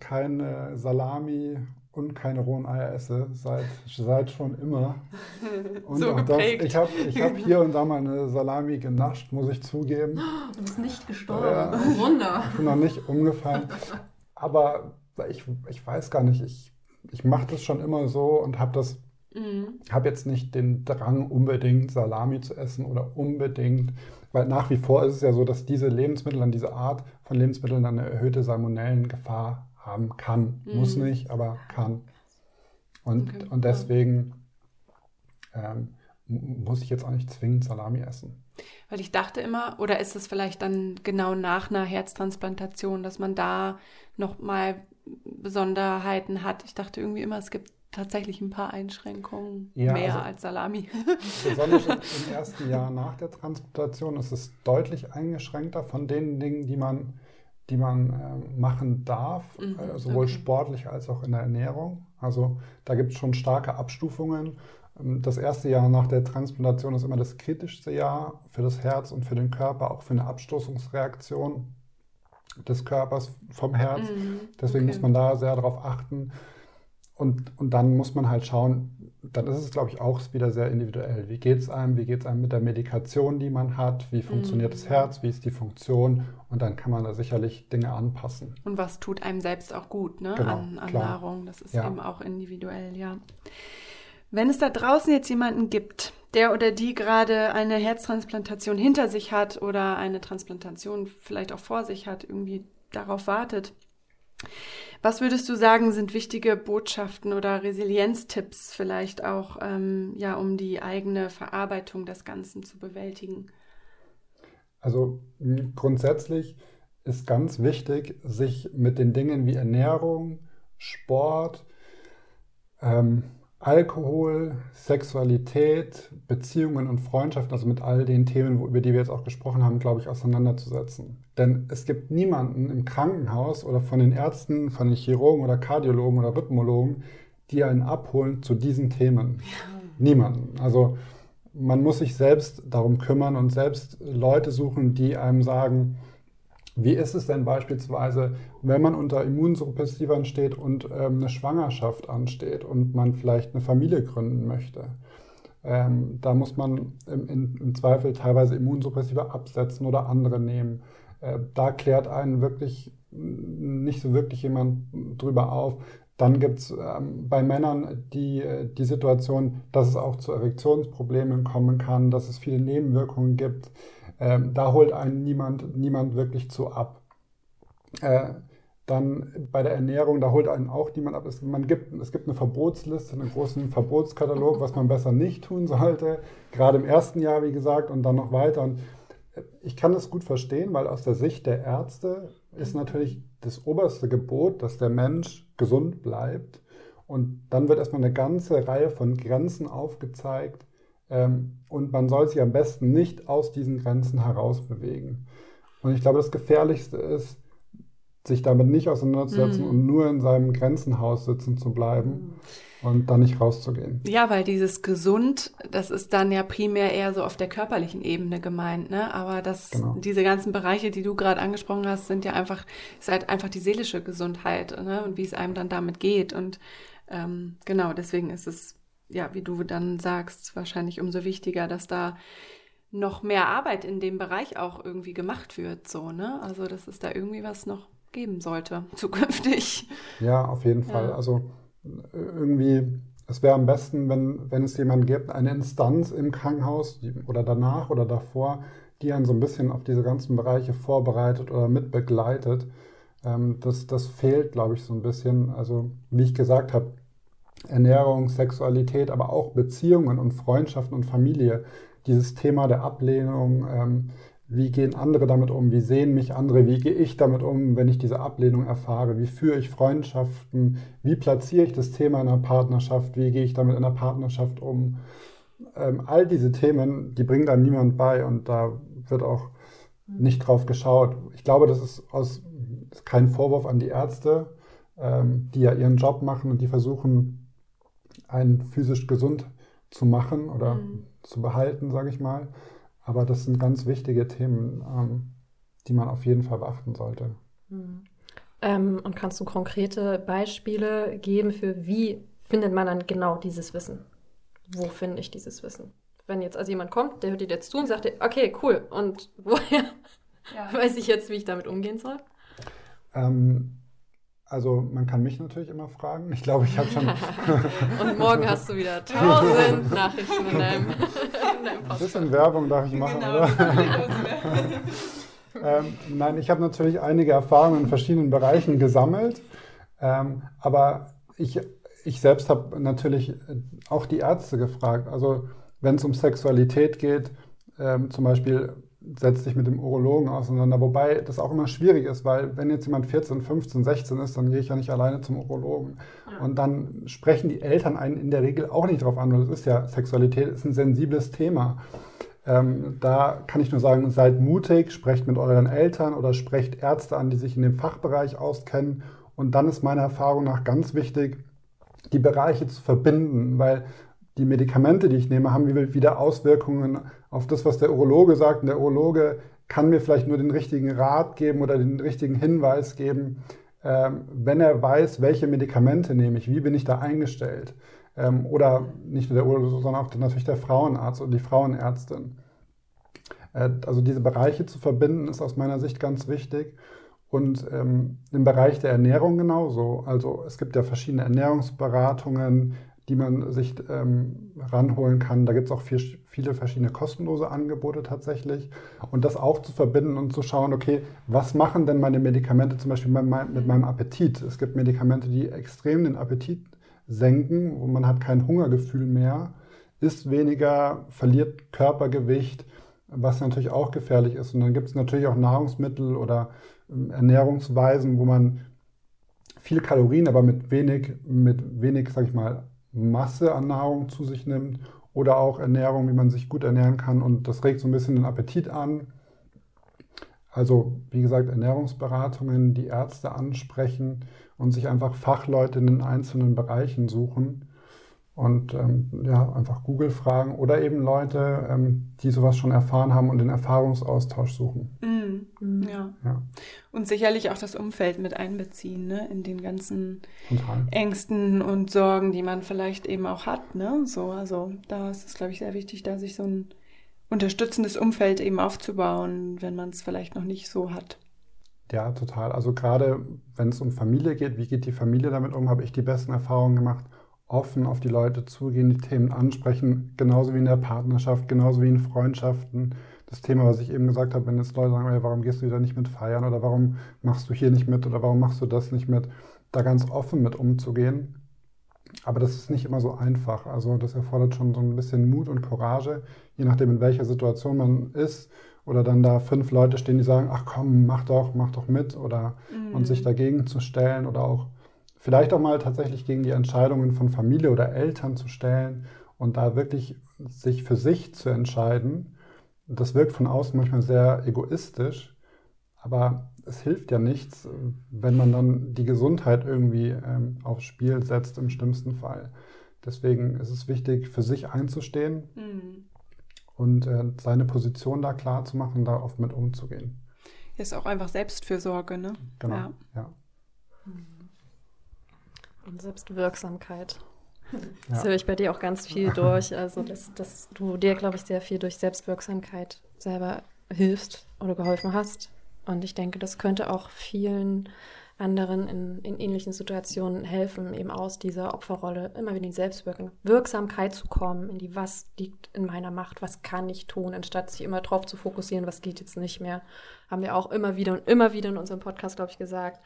Speaker 3: keine Salami und keine rohen Eier esse, seit, seit schon immer. [LAUGHS]
Speaker 4: Und so auch das,
Speaker 3: ich habe ich hab hier und da mal eine Salami genascht, muss ich zugeben. [GASPS]
Speaker 1: Du bist nicht gestorben. Äh, Wunder.
Speaker 3: Ich bin noch nicht umgefallen. [LAUGHS] Aber ich, ich weiß gar nicht, ich, ich mache das schon immer so und habe das Mhm. Habe jetzt nicht den Drang, unbedingt Salami zu essen oder unbedingt, weil nach wie vor ist es ja so, dass diese Lebensmittel, an diese Art von Lebensmitteln eine erhöhte Salmonellengefahr haben kann. Mhm. Muss nicht, aber kann. Und, okay. und deswegen ähm, muss ich jetzt auch nicht zwingend Salami essen.
Speaker 4: Weil ich dachte immer, oder ist es vielleicht dann genau nach einer Herztransplantation, dass man da nochmal Besonderheiten hat? Ich dachte irgendwie immer, es gibt tatsächlich ein paar Einschränkungen ja, mehr also als Salami.
Speaker 3: Besonders im [LAUGHS] ersten Jahr nach der Transplantation ist es deutlich eingeschränkter von den Dingen, die man, die man äh, machen darf, mhm, äh, sowohl okay. sportlich als auch in der Ernährung. Also da gibt es schon starke Abstufungen. Ähm, das erste Jahr nach der Transplantation ist immer das kritischste Jahr für das Herz und für den Körper, auch für eine Abstoßungsreaktion des Körpers vom Herz. Mhm, Deswegen okay. muss man da sehr darauf achten. Und, und dann muss man halt schauen, dann ist es, glaube ich, auch wieder sehr individuell. Wie geht es einem? Wie geht es einem mit der Medikation, die man hat? Wie funktioniert mhm. das Herz? Wie ist die Funktion? Und dann kann man da sicherlich Dinge anpassen.
Speaker 4: Und was tut einem selbst auch gut ne? Genau, an, an Nahrung? Das ist ja. eben auch individuell, ja. Wenn es da draußen jetzt jemanden gibt, der oder die gerade eine Herztransplantation hinter sich hat oder eine Transplantation vielleicht auch vor sich hat, irgendwie darauf wartet, was würdest du sagen, sind wichtige Botschaften oder Resilienztipps vielleicht auch, ähm, ja, um die eigene Verarbeitung des Ganzen zu bewältigen?
Speaker 3: Also grundsätzlich ist ganz wichtig, sich mit den Dingen wie Ernährung, Sport, ähm, Alkohol, Sexualität, Beziehungen und Freundschaften, also mit all den Themen, über die wir jetzt auch gesprochen haben, glaube ich, auseinanderzusetzen. Denn es gibt niemanden im Krankenhaus oder von den Ärzten, von den Chirurgen oder Kardiologen oder Rhythmologen, die einen abholen zu diesen Themen. Ja. Niemanden. Also man muss sich selbst darum kümmern und selbst Leute suchen, die einem sagen, wie ist es denn beispielsweise, wenn man unter Immunsuppressivern steht und ähm, eine Schwangerschaft ansteht und man vielleicht eine Familie gründen möchte? Ähm, da muss man im, in, im, Zweifel teilweise Immunsuppressiva absetzen oder andere nehmen. Äh, da klärt einen wirklich nicht so wirklich jemand drüber auf. Dann gibt es ähm, bei Männern die, die Situation, dass es auch zu Erektionsproblemen kommen kann, dass es viele Nebenwirkungen gibt. Ähm, da holt einen niemand, niemand wirklich zu ab. Äh, dann bei der Ernährung, da holt einen auch niemand ab. Es, man gibt, es gibt eine Verbotsliste, einen großen Verbotskatalog, was man besser nicht tun sollte. Gerade im ersten Jahr, wie gesagt, und dann noch weiter. Und äh, ich kann das gut verstehen, weil aus der Sicht der Ärzte ist natürlich das oberste Gebot, dass der Mensch gesund bleibt. Und dann wird erstmal eine ganze Reihe von Grenzen aufgezeigt, ähm, und man soll sich am besten nicht aus diesen Grenzen herausbewegen. Und ich glaube, das Gefährlichste ist, sich damit nicht auseinanderzusetzen mm. und nur in seinem Grenzenhaus sitzen zu bleiben mm. und dann nicht rauszugehen.
Speaker 4: Ja, weil dieses gesund, das ist dann ja primär eher so auf der körperlichen Ebene gemeint, ne? Aber das, genau. diese ganzen Bereiche, die du gerade angesprochen hast, sind ja einfach, ist halt einfach die seelische Gesundheit, ne? Und wie es einem dann damit geht. Und ähm, genau, deswegen ist es ja, wie du dann sagst, wahrscheinlich umso wichtiger, dass da noch mehr Arbeit in dem Bereich auch irgendwie gemacht wird, so, ne? Also, dass es da irgendwie was noch geben sollte, [LAUGHS] zukünftig.
Speaker 3: Ja, auf jeden ja. Fall. Also, irgendwie, es wäre am besten, wenn, wenn es jemanden gibt, eine Instanz im Krankenhaus oder danach oder davor, die einen so ein bisschen auf diese ganzen Bereiche vorbereitet oder mitbegleitet. Ähm, das, das fehlt, glaube ich, so ein bisschen. Also, wie ich gesagt habe, Ernährung, Sexualität, aber auch Beziehungen und Freundschaften und Familie. Dieses Thema der Ablehnung, ähm, wie gehen andere damit um, wie sehen mich andere, wie gehe ich damit um, wenn ich diese Ablehnung erfahre, wie führe ich Freundschaften, wie platziere ich das Thema in einer Partnerschaft, wie gehe ich damit in einer Partnerschaft um. Ähm, all diese Themen, die bringt einem niemand bei und da wird auch nicht drauf geschaut. Ich glaube, das ist, aus, ist kein Vorwurf an die Ärzte, ähm, die ja ihren Job machen und die versuchen, einen physisch gesund zu machen oder mhm. zu behalten, sage ich mal. Aber das sind ganz wichtige Themen, ähm, die man auf jeden Fall beachten sollte.
Speaker 1: Mhm. Ähm, und kannst du konkrete Beispiele geben für, wie findet man dann genau dieses Wissen? Wo finde ich dieses Wissen? Wenn jetzt also jemand kommt, der hört dir jetzt zu und sagt, okay, cool, und [LAUGHS] woher ja. weiß ich jetzt, wie ich damit umgehen soll?
Speaker 3: Ähm, also man kann mich natürlich immer fragen. Ich glaube, ich habe schon. [LAUGHS]
Speaker 1: und morgen hast du wieder tausend [LAUGHS] Nachrichten in deinem,
Speaker 3: in deinem Ein bisschen Werbung darf ich machen, genau, oder? [LAUGHS] ähm, nein, ich habe natürlich einige Erfahrungen in verschiedenen Bereichen gesammelt. Ähm, aber ich, ich selbst habe natürlich auch die Ärzte gefragt. Also wenn es um Sexualität geht, ähm, zum Beispiel setzt sich mit dem Urologen auseinander, wobei das auch immer schwierig ist, weil wenn jetzt jemand 14, 15, 16 ist, dann gehe ich ja nicht alleine zum Urologen. Ja. Und dann sprechen die Eltern einen in der Regel auch nicht drauf an. Und das ist ja, Sexualität ist ein sensibles Thema. Ähm, da kann ich nur sagen, seid mutig, sprecht mit euren Eltern oder sprecht Ärzte an, die sich in dem Fachbereich auskennen. Und dann ist meiner Erfahrung nach ganz wichtig, die Bereiche zu verbinden, weil die Medikamente, die ich nehme, haben wieder Auswirkungen auf das, was der Urologe sagt. Und der Urologe kann mir vielleicht nur den richtigen Rat geben oder den richtigen Hinweis geben, ähm, wenn er weiß, welche Medikamente nehme ich, wie bin ich da eingestellt. Ähm, oder nicht nur der Urologe, sondern auch natürlich der Frauenarzt oder die Frauenärztin. Äh, also diese Bereiche zu verbinden, ist aus meiner Sicht ganz wichtig. Und ähm, im Bereich der Ernährung genauso. Also es gibt ja verschiedene Ernährungsberatungen, die man sich ähm, ranholen kann. Da gibt es auch viel, viele verschiedene kostenlose Angebote tatsächlich. Und das auch zu verbinden und zu schauen, okay, was machen denn meine Medikamente zum Beispiel mit meinem Appetit? Es gibt Medikamente, die extrem den Appetit senken und man hat kein Hungergefühl mehr, isst weniger, verliert Körpergewicht, was natürlich auch gefährlich ist. Und dann gibt es natürlich auch Nahrungsmittel oder ähm, Ernährungsweisen, wo man viel Kalorien, aber mit wenig, mit wenig, sag ich mal, Masse an Nahrung zu sich nimmt oder auch Ernährung, wie man sich gut ernähren kann und das regt so ein bisschen den Appetit an. Also wie gesagt, Ernährungsberatungen, die Ärzte ansprechen und sich einfach Fachleute in den einzelnen Bereichen suchen und ähm, ja, einfach Google fragen oder eben Leute, ähm, die sowas schon erfahren haben und den Erfahrungsaustausch suchen.
Speaker 4: Mm, ja. ja. Und sicherlich auch das Umfeld mit einbeziehen, ne? in den ganzen Total. Ängsten und Sorgen, die man vielleicht eben auch hat. Ne? So, also da ist es, glaube ich, sehr wichtig, da sich so ein unterstützendes Umfeld eben aufzubauen, wenn man es vielleicht noch nicht so hat.
Speaker 3: Ja, total. Also gerade wenn es um Familie geht, wie geht die Familie damit um, habe ich die besten Erfahrungen gemacht offen auf die Leute zugehen, die Themen ansprechen, genauso wie in der Partnerschaft, genauso wie in Freundschaften. Das Thema, was ich eben gesagt habe, wenn jetzt Leute sagen, warum gehst du wieder nicht mit feiern oder warum machst du hier nicht mit oder warum machst du das nicht mit, da ganz offen mit umzugehen. Aber das ist nicht immer so einfach. Also das erfordert schon so ein bisschen Mut und Courage, je nachdem, in welcher Situation man ist. Oder dann da fünf Leute stehen, die sagen, ach komm, mach doch, mach doch mit. Oder mhm. und sich dagegen zu stellen oder auch vielleicht auch mal tatsächlich gegen die Entscheidungen von Familie oder Eltern zu stellen und da wirklich sich für sich zu entscheiden. Das wirkt von außen manchmal sehr egoistisch, aber es hilft ja nichts, wenn man dann die Gesundheit irgendwie ähm, aufs Spiel setzt im schlimmsten Fall. Deswegen ist es wichtig, für sich einzustehen mhm. und äh, seine Position da klar zu machen, da oft mit umzugehen.
Speaker 4: Ist auch einfach Selbstfürsorge, ne?
Speaker 3: Genau, ja. ja.
Speaker 1: Mhm. Und Selbstwirksamkeit. [LAUGHS] Das ja. höre ich bei dir auch ganz viel durch. Also, [LAUGHS] dass, dass du dir, glaube ich, sehr viel durch Selbstwirksamkeit selber hilfst oder geholfen hast. Und ich denke, das könnte auch vielen anderen in, in ähnlichen Situationen helfen, eben aus dieser Opferrolle immer wieder in die Selbstwirksamkeit zu kommen, in die, was liegt in meiner Macht, was kann ich tun, anstatt sich immer darauf zu fokussieren, was geht jetzt nicht mehr. Haben wir auch immer wieder und immer wieder in unserem Podcast, glaube ich, gesagt.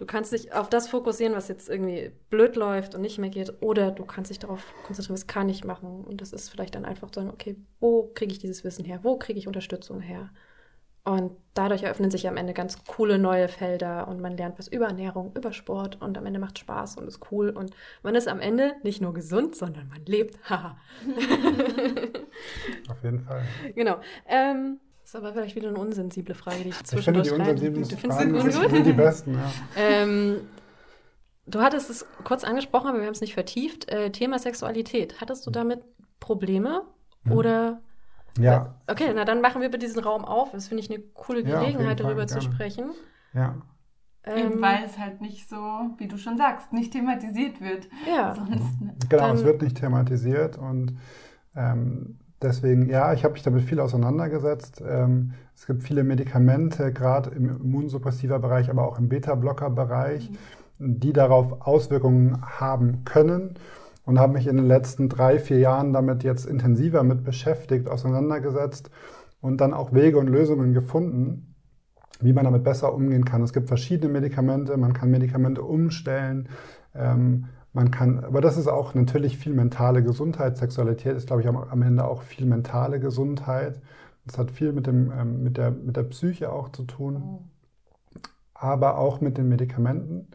Speaker 1: Du kannst dich auf das fokussieren, was jetzt irgendwie blöd läuft und nicht mehr geht, oder du kannst dich darauf konzentrieren, was kann ich machen. Und das ist vielleicht dann einfach zu sagen, okay, wo kriege ich dieses Wissen her? Wo kriege ich Unterstützung her? Und dadurch eröffnen sich am Ende ganz coole neue Felder und man lernt was über Ernährung, über Sport und am Ende macht Spaß und ist cool und man ist am Ende nicht nur gesund, sondern man lebt. Haha. [LAUGHS] [LAUGHS]
Speaker 3: Auf jeden Fall.
Speaker 1: Genau. Ähm, ist aber vielleicht wieder eine unsensible Frage, die ich
Speaker 3: zwischendurch Ich finde die unsensiblen Fragen sind die besten, ja.
Speaker 1: Ähm, du hattest es kurz angesprochen, aber wir haben es nicht vertieft. Äh, Thema Sexualität. Hattest du damit Probleme? Hm. Oder
Speaker 3: ja.
Speaker 1: Okay, na dann machen wir bitte diesen Raum auf. Das finde ich eine coole Gelegenheit, ja, darüber Fall, zu sprechen.
Speaker 3: Ja.
Speaker 4: Ähm, weil es halt nicht so, wie du schon sagst, nicht thematisiert wird.
Speaker 1: Ja. Sonst,
Speaker 3: genau, es wird nicht thematisiert und ähm, Deswegen, ja, ich habe mich damit viel auseinandergesetzt. Ähm, es gibt viele Medikamente, gerade im immunsuppressiver Bereich, aber auch im Beta-Blocker-Bereich, mhm. die darauf Auswirkungen haben können und habe mich in den letzten drei, vier Jahren damit jetzt intensiver mit beschäftigt, auseinandergesetzt und dann auch Wege und Lösungen gefunden, wie man damit besser umgehen kann. Es gibt verschiedene Medikamente, man kann Medikamente umstellen. Ähm, man kann, aber das ist auch natürlich viel mentale Gesundheit. Sexualität ist, glaube ich, am, am Ende auch viel mentale Gesundheit. Das hat viel mit, dem, ähm, mit, der, mit der Psyche auch zu tun, mhm. aber auch mit den Medikamenten.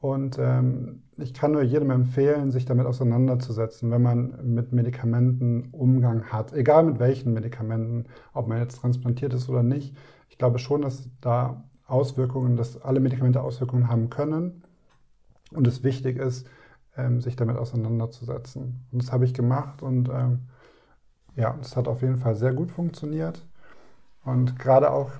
Speaker 3: Und ähm, ich kann nur jedem empfehlen, sich damit auseinanderzusetzen, wenn man mit Medikamenten Umgang hat, egal mit welchen Medikamenten, ob man jetzt transplantiert ist oder nicht. Ich glaube schon, dass da Auswirkungen, dass alle Medikamente Auswirkungen haben können und es wichtig ist, ähm, sich damit auseinanderzusetzen. Und das habe ich gemacht und ähm, ja, es hat auf jeden Fall sehr gut funktioniert. Und gerade auch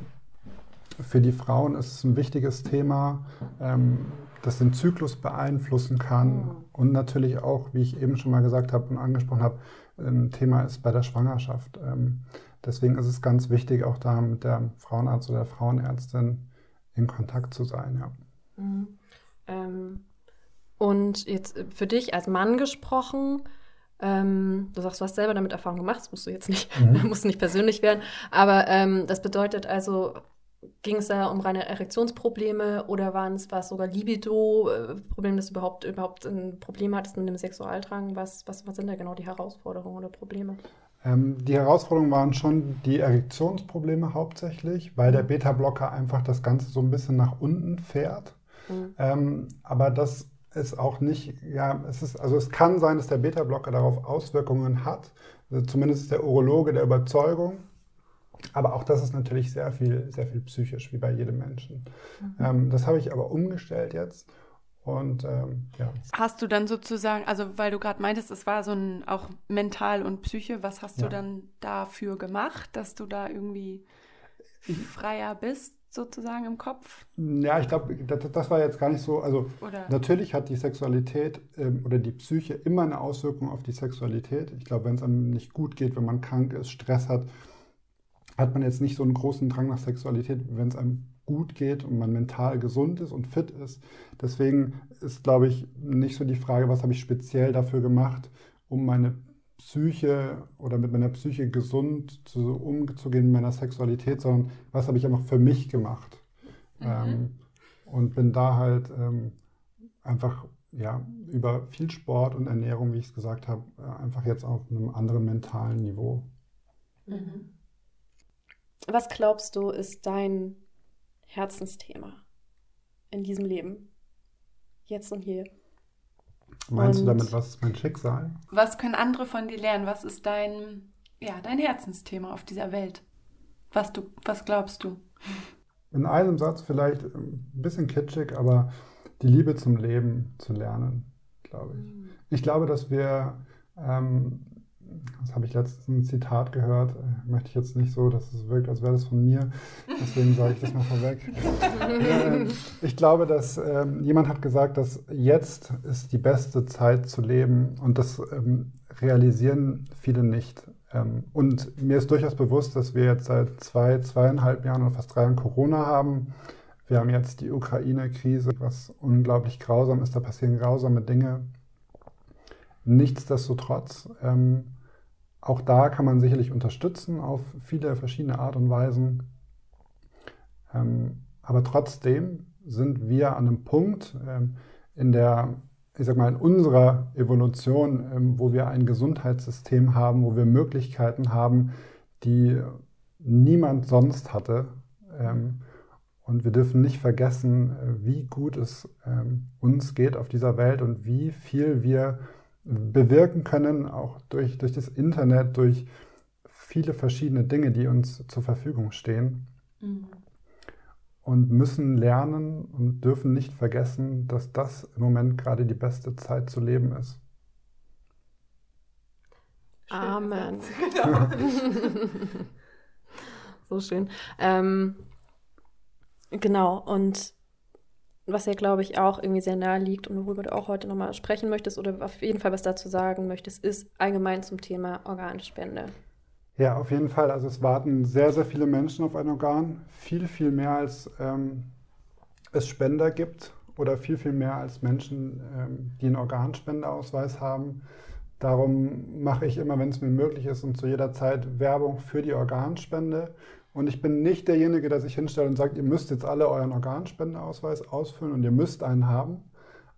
Speaker 3: für die Frauen ist es ein wichtiges Thema, ähm, das den Zyklus beeinflussen kann und natürlich auch, wie ich eben schon mal gesagt habe und angesprochen habe, ein Thema ist bei der Schwangerschaft. Ähm, deswegen ist es ganz wichtig, auch da mit der Frauenarzt oder der Frauenärztin in Kontakt zu sein. Ja.
Speaker 1: Mhm. Ähm, und jetzt für dich als Mann gesprochen, ähm, du sagst, du hast selber damit Erfahrung gemacht, das musst du jetzt nicht, [LAUGHS] mhm. musst nicht persönlich werden, aber ähm, das bedeutet also, ging es da um reine Erektionsprobleme oder waren es, war es sogar Libido-Problem, dass du überhaupt, überhaupt ein Problem hattest mit dem Sexualdrang? Was, was, was sind da genau die Herausforderungen oder Probleme?
Speaker 3: Ähm, die Herausforderungen waren schon die Erektionsprobleme hauptsächlich, weil der mhm. Beta-Blocker einfach das Ganze so ein bisschen nach unten fährt. Mhm. Ähm, aber das ist auch nicht, ja, es ist, also es kann sein, dass der Beta-Blocker darauf Auswirkungen hat. Also zumindest ist der Urologe der Überzeugung. Aber auch das ist natürlich sehr viel, sehr viel psychisch, wie bei jedem Menschen. Mhm. Ähm, das habe ich aber umgestellt jetzt. Und ähm, ja.
Speaker 4: Hast du dann sozusagen, also weil du gerade meintest, es war so ein auch mental und Psyche, was hast ja. du dann dafür gemacht, dass du da irgendwie freier bist? Sozusagen im Kopf?
Speaker 3: Ja, ich glaube, das, das, war jetzt gar nicht so. Also oder? natürlich hat die Sexualität ähm, oder die Psyche immer eine Auswirkung auf die Sexualität. Ich glaube, wenn es einem nicht gut geht, wenn man krank ist, Stress hat, hat man jetzt nicht so einen großen Drang nach Sexualität, wenn es einem gut geht und man mental gesund ist und fit ist. Deswegen ist, glaube ich, nicht so die Frage, was habe ich speziell dafür gemacht, um meine Psyche oder mit meiner Psyche gesund zu, umzugehen, mit meiner Sexualität, sondern was habe ich einfach für mich gemacht. Mhm. Ähm, und bin da halt ähm, einfach ja, über viel Sport und Ernährung, wie ich es gesagt habe, äh, einfach jetzt auf einem anderen mentalen Niveau.
Speaker 1: Mhm. Was glaubst du, ist dein Herzensthema in diesem Leben? Jetzt und hier?
Speaker 3: Meinst und du damit, was ist mein Schicksal?
Speaker 4: Was können andere von dir lernen? Was ist dein, ja, dein Herzensthema auf dieser Welt? Was, du, was glaubst du?
Speaker 3: In einem Satz vielleicht ein bisschen kitschig, aber die Liebe zum Leben zu lernen, glaube ich. Mhm. Ich glaube, dass wir ähm, das habe ich letztens ein Zitat gehört, äh, möchte ich jetzt nicht so, dass es wirkt, als wäre das von mir, deswegen sage ich das mal vorweg. [LAUGHS] Äh, ich glaube, dass ähm, jemand hat gesagt, dass jetzt ist die beste Zeit zu leben und das ähm, realisieren viele nicht. Ähm, und mir ist durchaus bewusst, dass wir jetzt seit zwei, zweieinhalb Jahren oder fast drei Jahren Corona haben. Wir haben jetzt die Ukraine-Krise, was unglaublich grausam ist, da passieren grausame Dinge. Nichtsdestotrotz ähm, auch da kann man sicherlich unterstützen auf viele verschiedene Art und Weisen. Ähm, aber trotzdem sind wir an einem Punkt ähm, in der, ich sag mal, in unserer Evolution, ähm, wo wir ein Gesundheitssystem haben, wo wir Möglichkeiten haben, die niemand sonst hatte. Ähm, und wir dürfen nicht vergessen, äh, wie gut es ähm, uns geht auf dieser Welt und wie viel wir bewirken können, auch durch, durch das Internet, durch viele verschiedene Dinge, die uns zur Verfügung stehen. Mhm. Und müssen lernen und dürfen nicht vergessen, dass das im Moment gerade die beste Zeit zu leben ist.
Speaker 1: Amen. [LAUGHS] Genau. [LAUGHS] so schön. Ähm, genau, und was ja, glaube ich, auch irgendwie sehr nahe liegt und worüber du auch heute nochmal sprechen möchtest oder auf jeden Fall was dazu sagen möchtest, ist allgemein zum Thema Organspende.
Speaker 3: Ja, auf jeden Fall. Also es warten sehr, sehr viele Menschen auf ein Organ. Viel, viel mehr als ähm, es Spender gibt oder viel, viel mehr als Menschen, ähm, die einen Organspendeausweis haben. Darum mache ich immer, wenn es mir möglich ist und zu jeder Zeit Werbung für die Organspende. Und ich bin nicht derjenige, der sich hinstellt und sagt, ihr müsst jetzt alle euren Organspendeausweis ausfüllen und ihr müsst einen haben.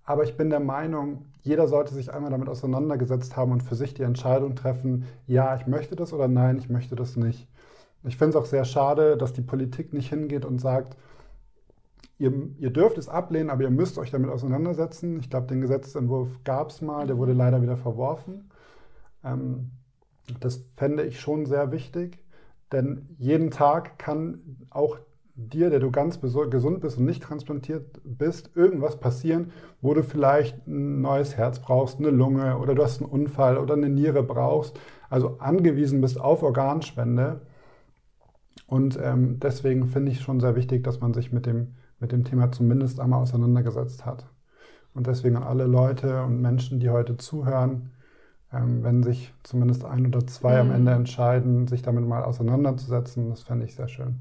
Speaker 3: Aber ich bin der Meinung, jeder sollte sich einmal damit auseinandergesetzt haben und für sich die Entscheidung treffen, ja, ich möchte das oder nein, ich möchte das nicht. Ich finde es auch sehr schade, dass die Politik nicht hingeht und sagt, ihr, ihr dürft es ablehnen, aber ihr müsst euch damit auseinandersetzen. Ich glaube, den Gesetzentwurf gab es mal, der wurde leider wieder verworfen. Ähm, das fände ich schon sehr wichtig, denn jeden Tag kann auch dir, der du ganz gesund bist und nicht transplantiert bist, irgendwas passieren, wo du vielleicht ein neues Herz brauchst, eine Lunge oder du hast einen Unfall oder eine Niere brauchst, also angewiesen bist auf Organspende. Und ähm, deswegen finde ich schon sehr wichtig, dass man sich mit dem, mit dem Thema zumindest einmal auseinandergesetzt hat. Und deswegen an alle Leute und Menschen, die heute zuhören, ähm, wenn sich zumindest ein oder zwei mhm. am Ende entscheiden, sich damit mal auseinanderzusetzen, das fände ich sehr schön.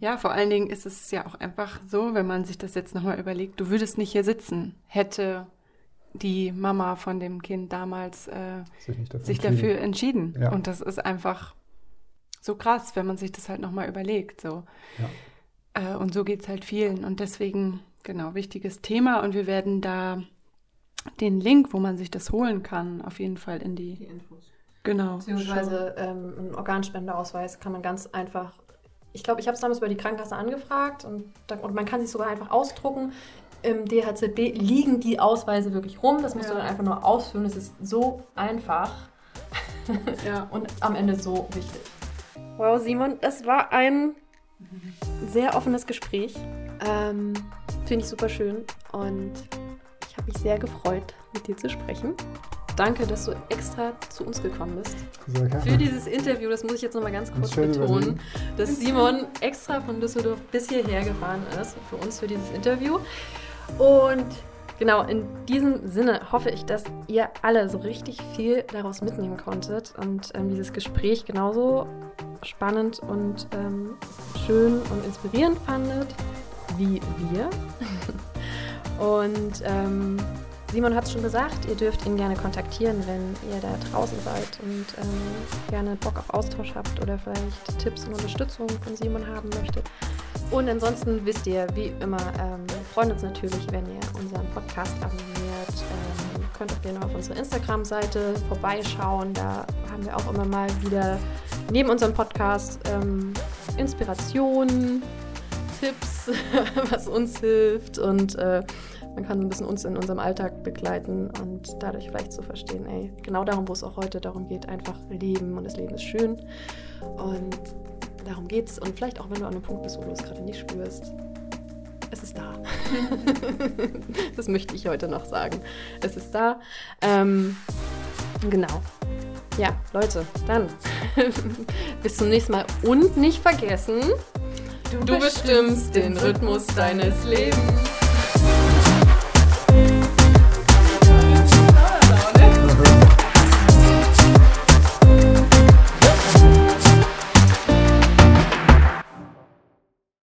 Speaker 4: Ja, vor allen Dingen ist es ja auch einfach so, wenn man sich das jetzt nochmal überlegt, du würdest nicht hier sitzen, hätte die Mama von dem Kind damals äh, sich, dafür, sich entschieden. dafür entschieden. Ja. Und das ist einfach so krass, wenn man sich das halt nochmal überlegt. So. Ja. Äh, und so geht es halt vielen. Und deswegen, genau, wichtiges Thema. Und wir werden da den Link, wo man sich das holen kann, auf jeden Fall in die, die Infos.
Speaker 1: Genau. Beziehungsweise ähm, einen Organspendeausweis kann man ganz einfach ich glaube, ich habe es damals über die Krankenkasse angefragt und, und, man kann sich sogar einfach ausdrucken. Im DHZB liegen die Ausweise wirklich rum. Das musst ja. du dann einfach nur ausfüllen. Es ist so einfach ja. [LAUGHS] und am Ende so wichtig. Wow, Simon, das war ein sehr offenes Gespräch. Ähm, Finde ich super schön und habe mich sehr gefreut, mit dir zu sprechen. Danke, dass du extra zu uns gekommen bist. Sehr gerne. Für dieses Interview, das muss ich jetzt nochmal ganz kurz betonen, dass Simon extra von Düsseldorf bis hierher gefahren ist für uns für dieses Interview. Und genau, in diesem Sinne hoffe ich, dass ihr alle so richtig viel daraus mitnehmen konntet und ähm, dieses Gespräch genauso spannend und ähm, schön und inspirierend fandet wie wir. [LAUGHS] und ähm, Simon hat es schon gesagt, ihr dürft ihn gerne kontaktieren, wenn ihr da draußen seid und ähm, gerne Bock auf Austausch habt oder vielleicht Tipps und Unterstützung von Simon haben möchtet. Und ansonsten wisst ihr, wie immer, ähm, freuen uns natürlich, wenn ihr unseren Podcast abonniert. Ähm, könnt auch gerne auf unsere Instagram-Seite vorbeischauen. Da haben wir auch immer mal wieder neben unserem Podcast ähm, Inspirationen, Tipps, [LAUGHS] was uns hilft und äh, man kann ein bisschen uns in unserem Alltag begleiten und dadurch vielleicht zu so verstehen, ey, genau darum, wo es auch heute darum geht, einfach leben und das Leben ist schön und darum geht's und vielleicht auch, wenn du an einem Punkt bist, wo du es gerade nicht spürst, es ist da. [LAUGHS] das möchte ich heute noch sagen. Es ist da. Ähm, genau. Ja, Leute, dann [LAUGHS] bis zum nächsten Mal und nicht vergessen, du, bestimmst den Rhythmus deines Lebens.